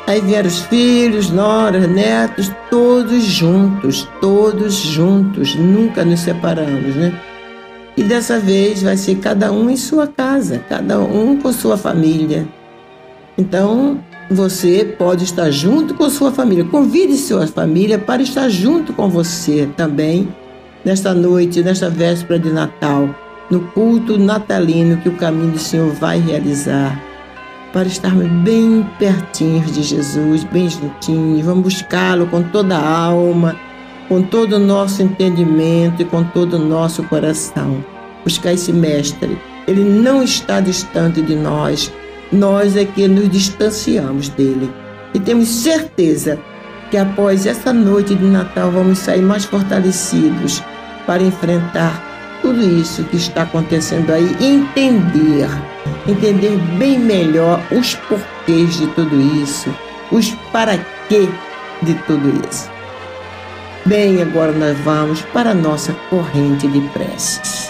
Aí vieram os filhos, noras, netos, todos juntos, todos juntos, nunca nos separamos, né? E dessa vez vai ser cada um em sua casa, cada um com sua família. Então, você pode estar junto com sua família. Convide sua família para estar junto com você também nesta noite, nesta véspera de Natal, no culto natalino que o caminho do Senhor vai realizar. Para estarmos bem pertinhos de Jesus, bem juntinhos, vamos buscá-lo com toda a alma com todo o nosso entendimento e com todo o nosso coração. Buscar esse Mestre. Ele não está distante de nós, nós é que nos distanciamos dele. E temos certeza que após essa noite de Natal vamos sair mais fortalecidos para enfrentar tudo isso que está acontecendo aí e entender, entender bem melhor os porquês de tudo isso, os para quê de tudo isso. Bem, agora nós vamos para a nossa corrente de preces.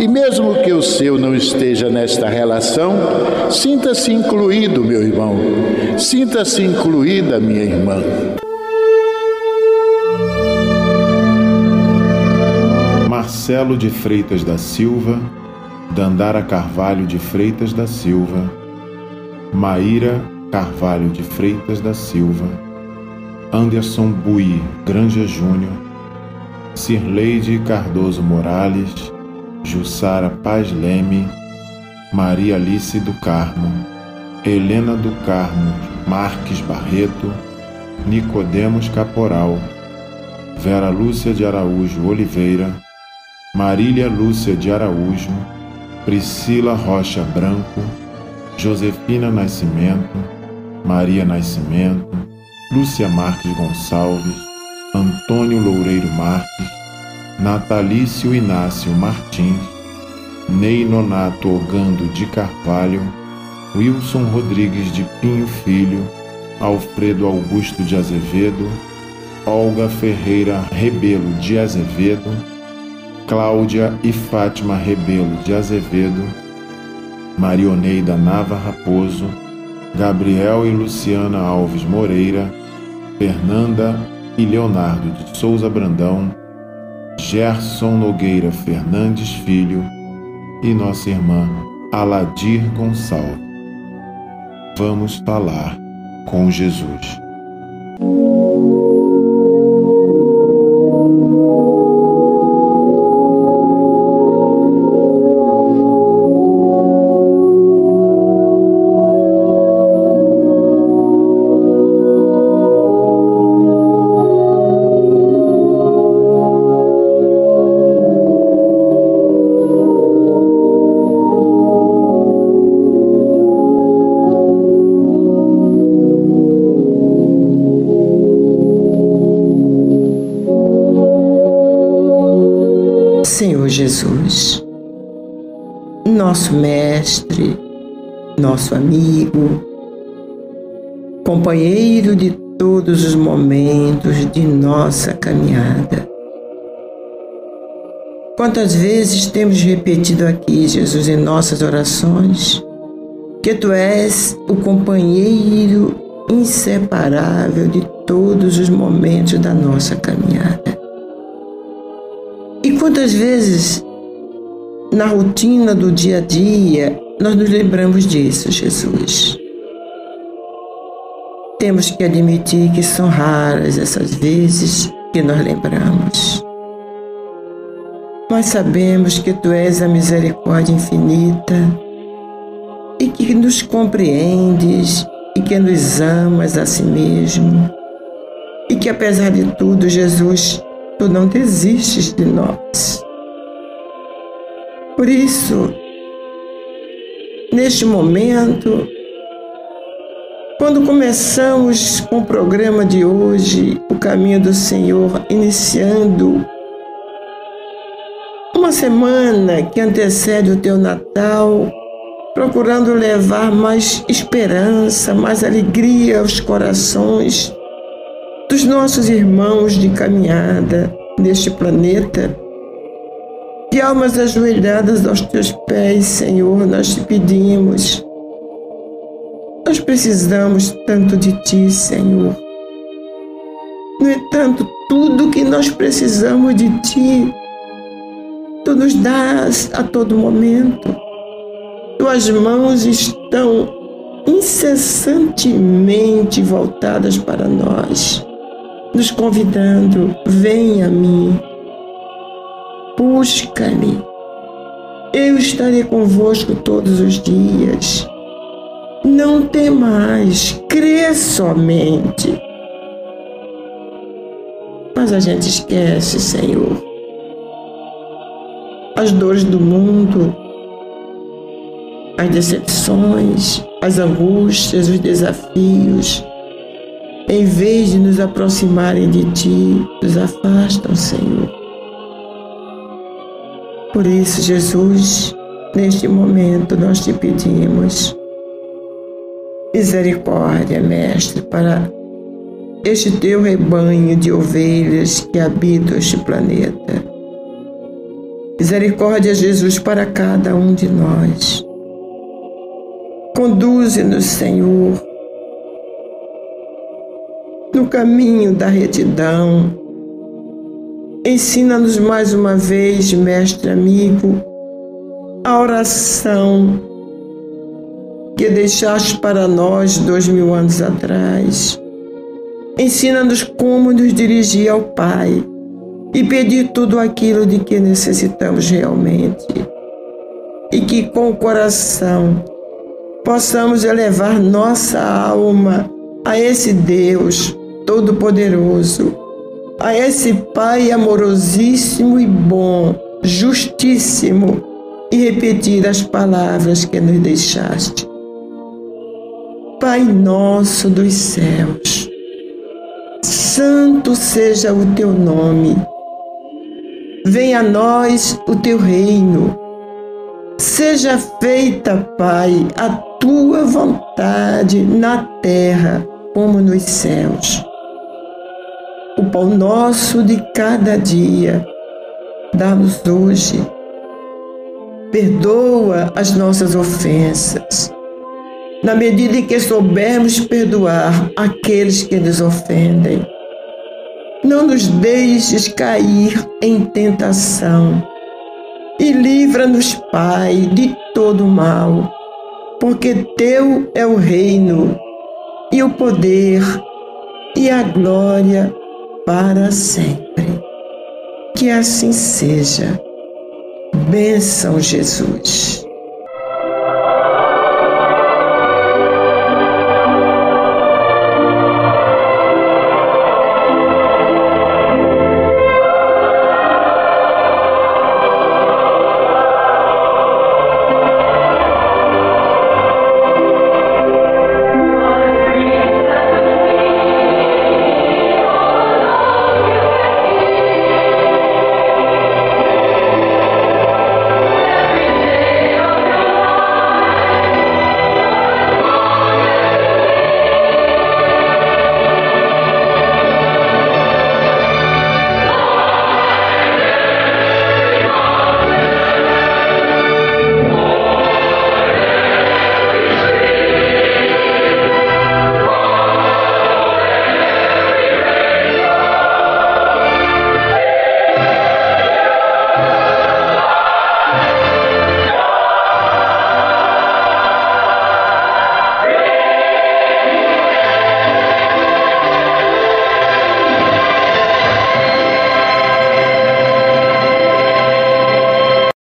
e, mesmo que o seu não esteja nesta relação, sinta-se incluído, meu irmão, sinta-se incluída, minha irmã. Marcelo de Freitas da Silva, Dandara Carvalho de Freitas da Silva, Maíra Carvalho de Freitas da Silva, Anderson Bui Granja Júnior, Cirleide Cardoso Morales, Jussara Paz Leme, Maria Alice do Carmo, Helena do Carmo Marques Barreto, Nicodemos Caporal, Vera Lúcia de Araújo Oliveira, Marília Lúcia de Araújo, Priscila Rocha Branco, Josefina Nascimento, Maria Nascimento, Lúcia Marques Gonçalves, Antônio Loureiro Marques, Natalício Inácio Martins, Ney Nonato Ogando de Carvalho, Wilson Rodrigues de Pinho Filho, Alfredo Augusto de Azevedo, Olga Ferreira Rebelo de Azevedo, Cláudia e Fátima Rebelo de Azevedo, Marioneida Nava Raposo, Gabriel e Luciana Alves Moreira, Fernanda e Leonardo de Souza Brandão, Gerson Nogueira Fernandes Filho e nossa irmã Aladir Gonçalves. Vamos falar com Jesus. Nosso amigo, companheiro de todos os momentos de nossa caminhada. Quantas vezes temos repetido aqui, Jesus, em nossas orações, que Tu és o companheiro inseparável de todos os momentos da nossa caminhada. E quantas vezes na rotina do dia a dia nós nos lembramos disso, Jesus? Temos que admitir que são raras essas vezes que nós lembramos. Nós sabemos que Tu és a misericórdia infinita e que nos compreendes e que nos amas a si mesmo e que apesar de tudo, Jesus, tu não desistes de nós. Por isso, neste momento, Quando começamos com o programa de hoje, o caminho do Senhor, iniciando uma semana que antecede o teu Natal, procurando levar mais esperança, mais alegria aos corações dos nossos irmãos de caminhada neste planeta. De almas ajoelhadas aos teus pés, Senhor, nós te pedimos nós precisamos tanto de Ti, Senhor. No entanto, tudo que nós precisamos de Ti, Tu nos dás a todo momento. Tuas mãos estão incessantemente voltadas para nós, nos convidando: vem a mim, busca-me. Eu estarei convosco todos os dias não temais, crê somente. Mas a gente esquece, Senhor, as dores do mundo, as decepções, as angústias, os desafios, em vez de nos aproximarem de Ti, nos afastam, Senhor. Por isso, Jesus, neste momento nós te pedimos Misericórdia, Mestre, para este teu rebanho de ovelhas que habita este planeta. Misericórdia, Jesus, para cada um de nós. Conduze-nos, Senhor, no caminho da retidão. Ensina-nos mais uma vez, Mestre amigo, a oração que deixaste para nós dois mil anos atrás. Ensina-nos como nos dirigir ao Pai e pedir tudo aquilo de que necessitamos realmente. E que com o coração possamos elevar nossa alma a esse Deus Todo-Poderoso, a esse Pai amorosíssimo e bom, justíssimo, e repetir as palavras que nos deixaste. Pai nosso dos céus, santo seja o teu nome. Venha a nós o teu reino. Seja feita, Pai, a tua vontade na terra como nos céus. O pão nosso de cada dia, dá-nos hoje. Perdoa as nossas ofensas na medida em que soubermos perdoar aqueles que nos ofendem. Não nos deixes cair em tentação e livra-nos, Pai, de todo mal, porque Teu é o reino e o poder e a glória para sempre. Que assim seja. Bênção, Jesus.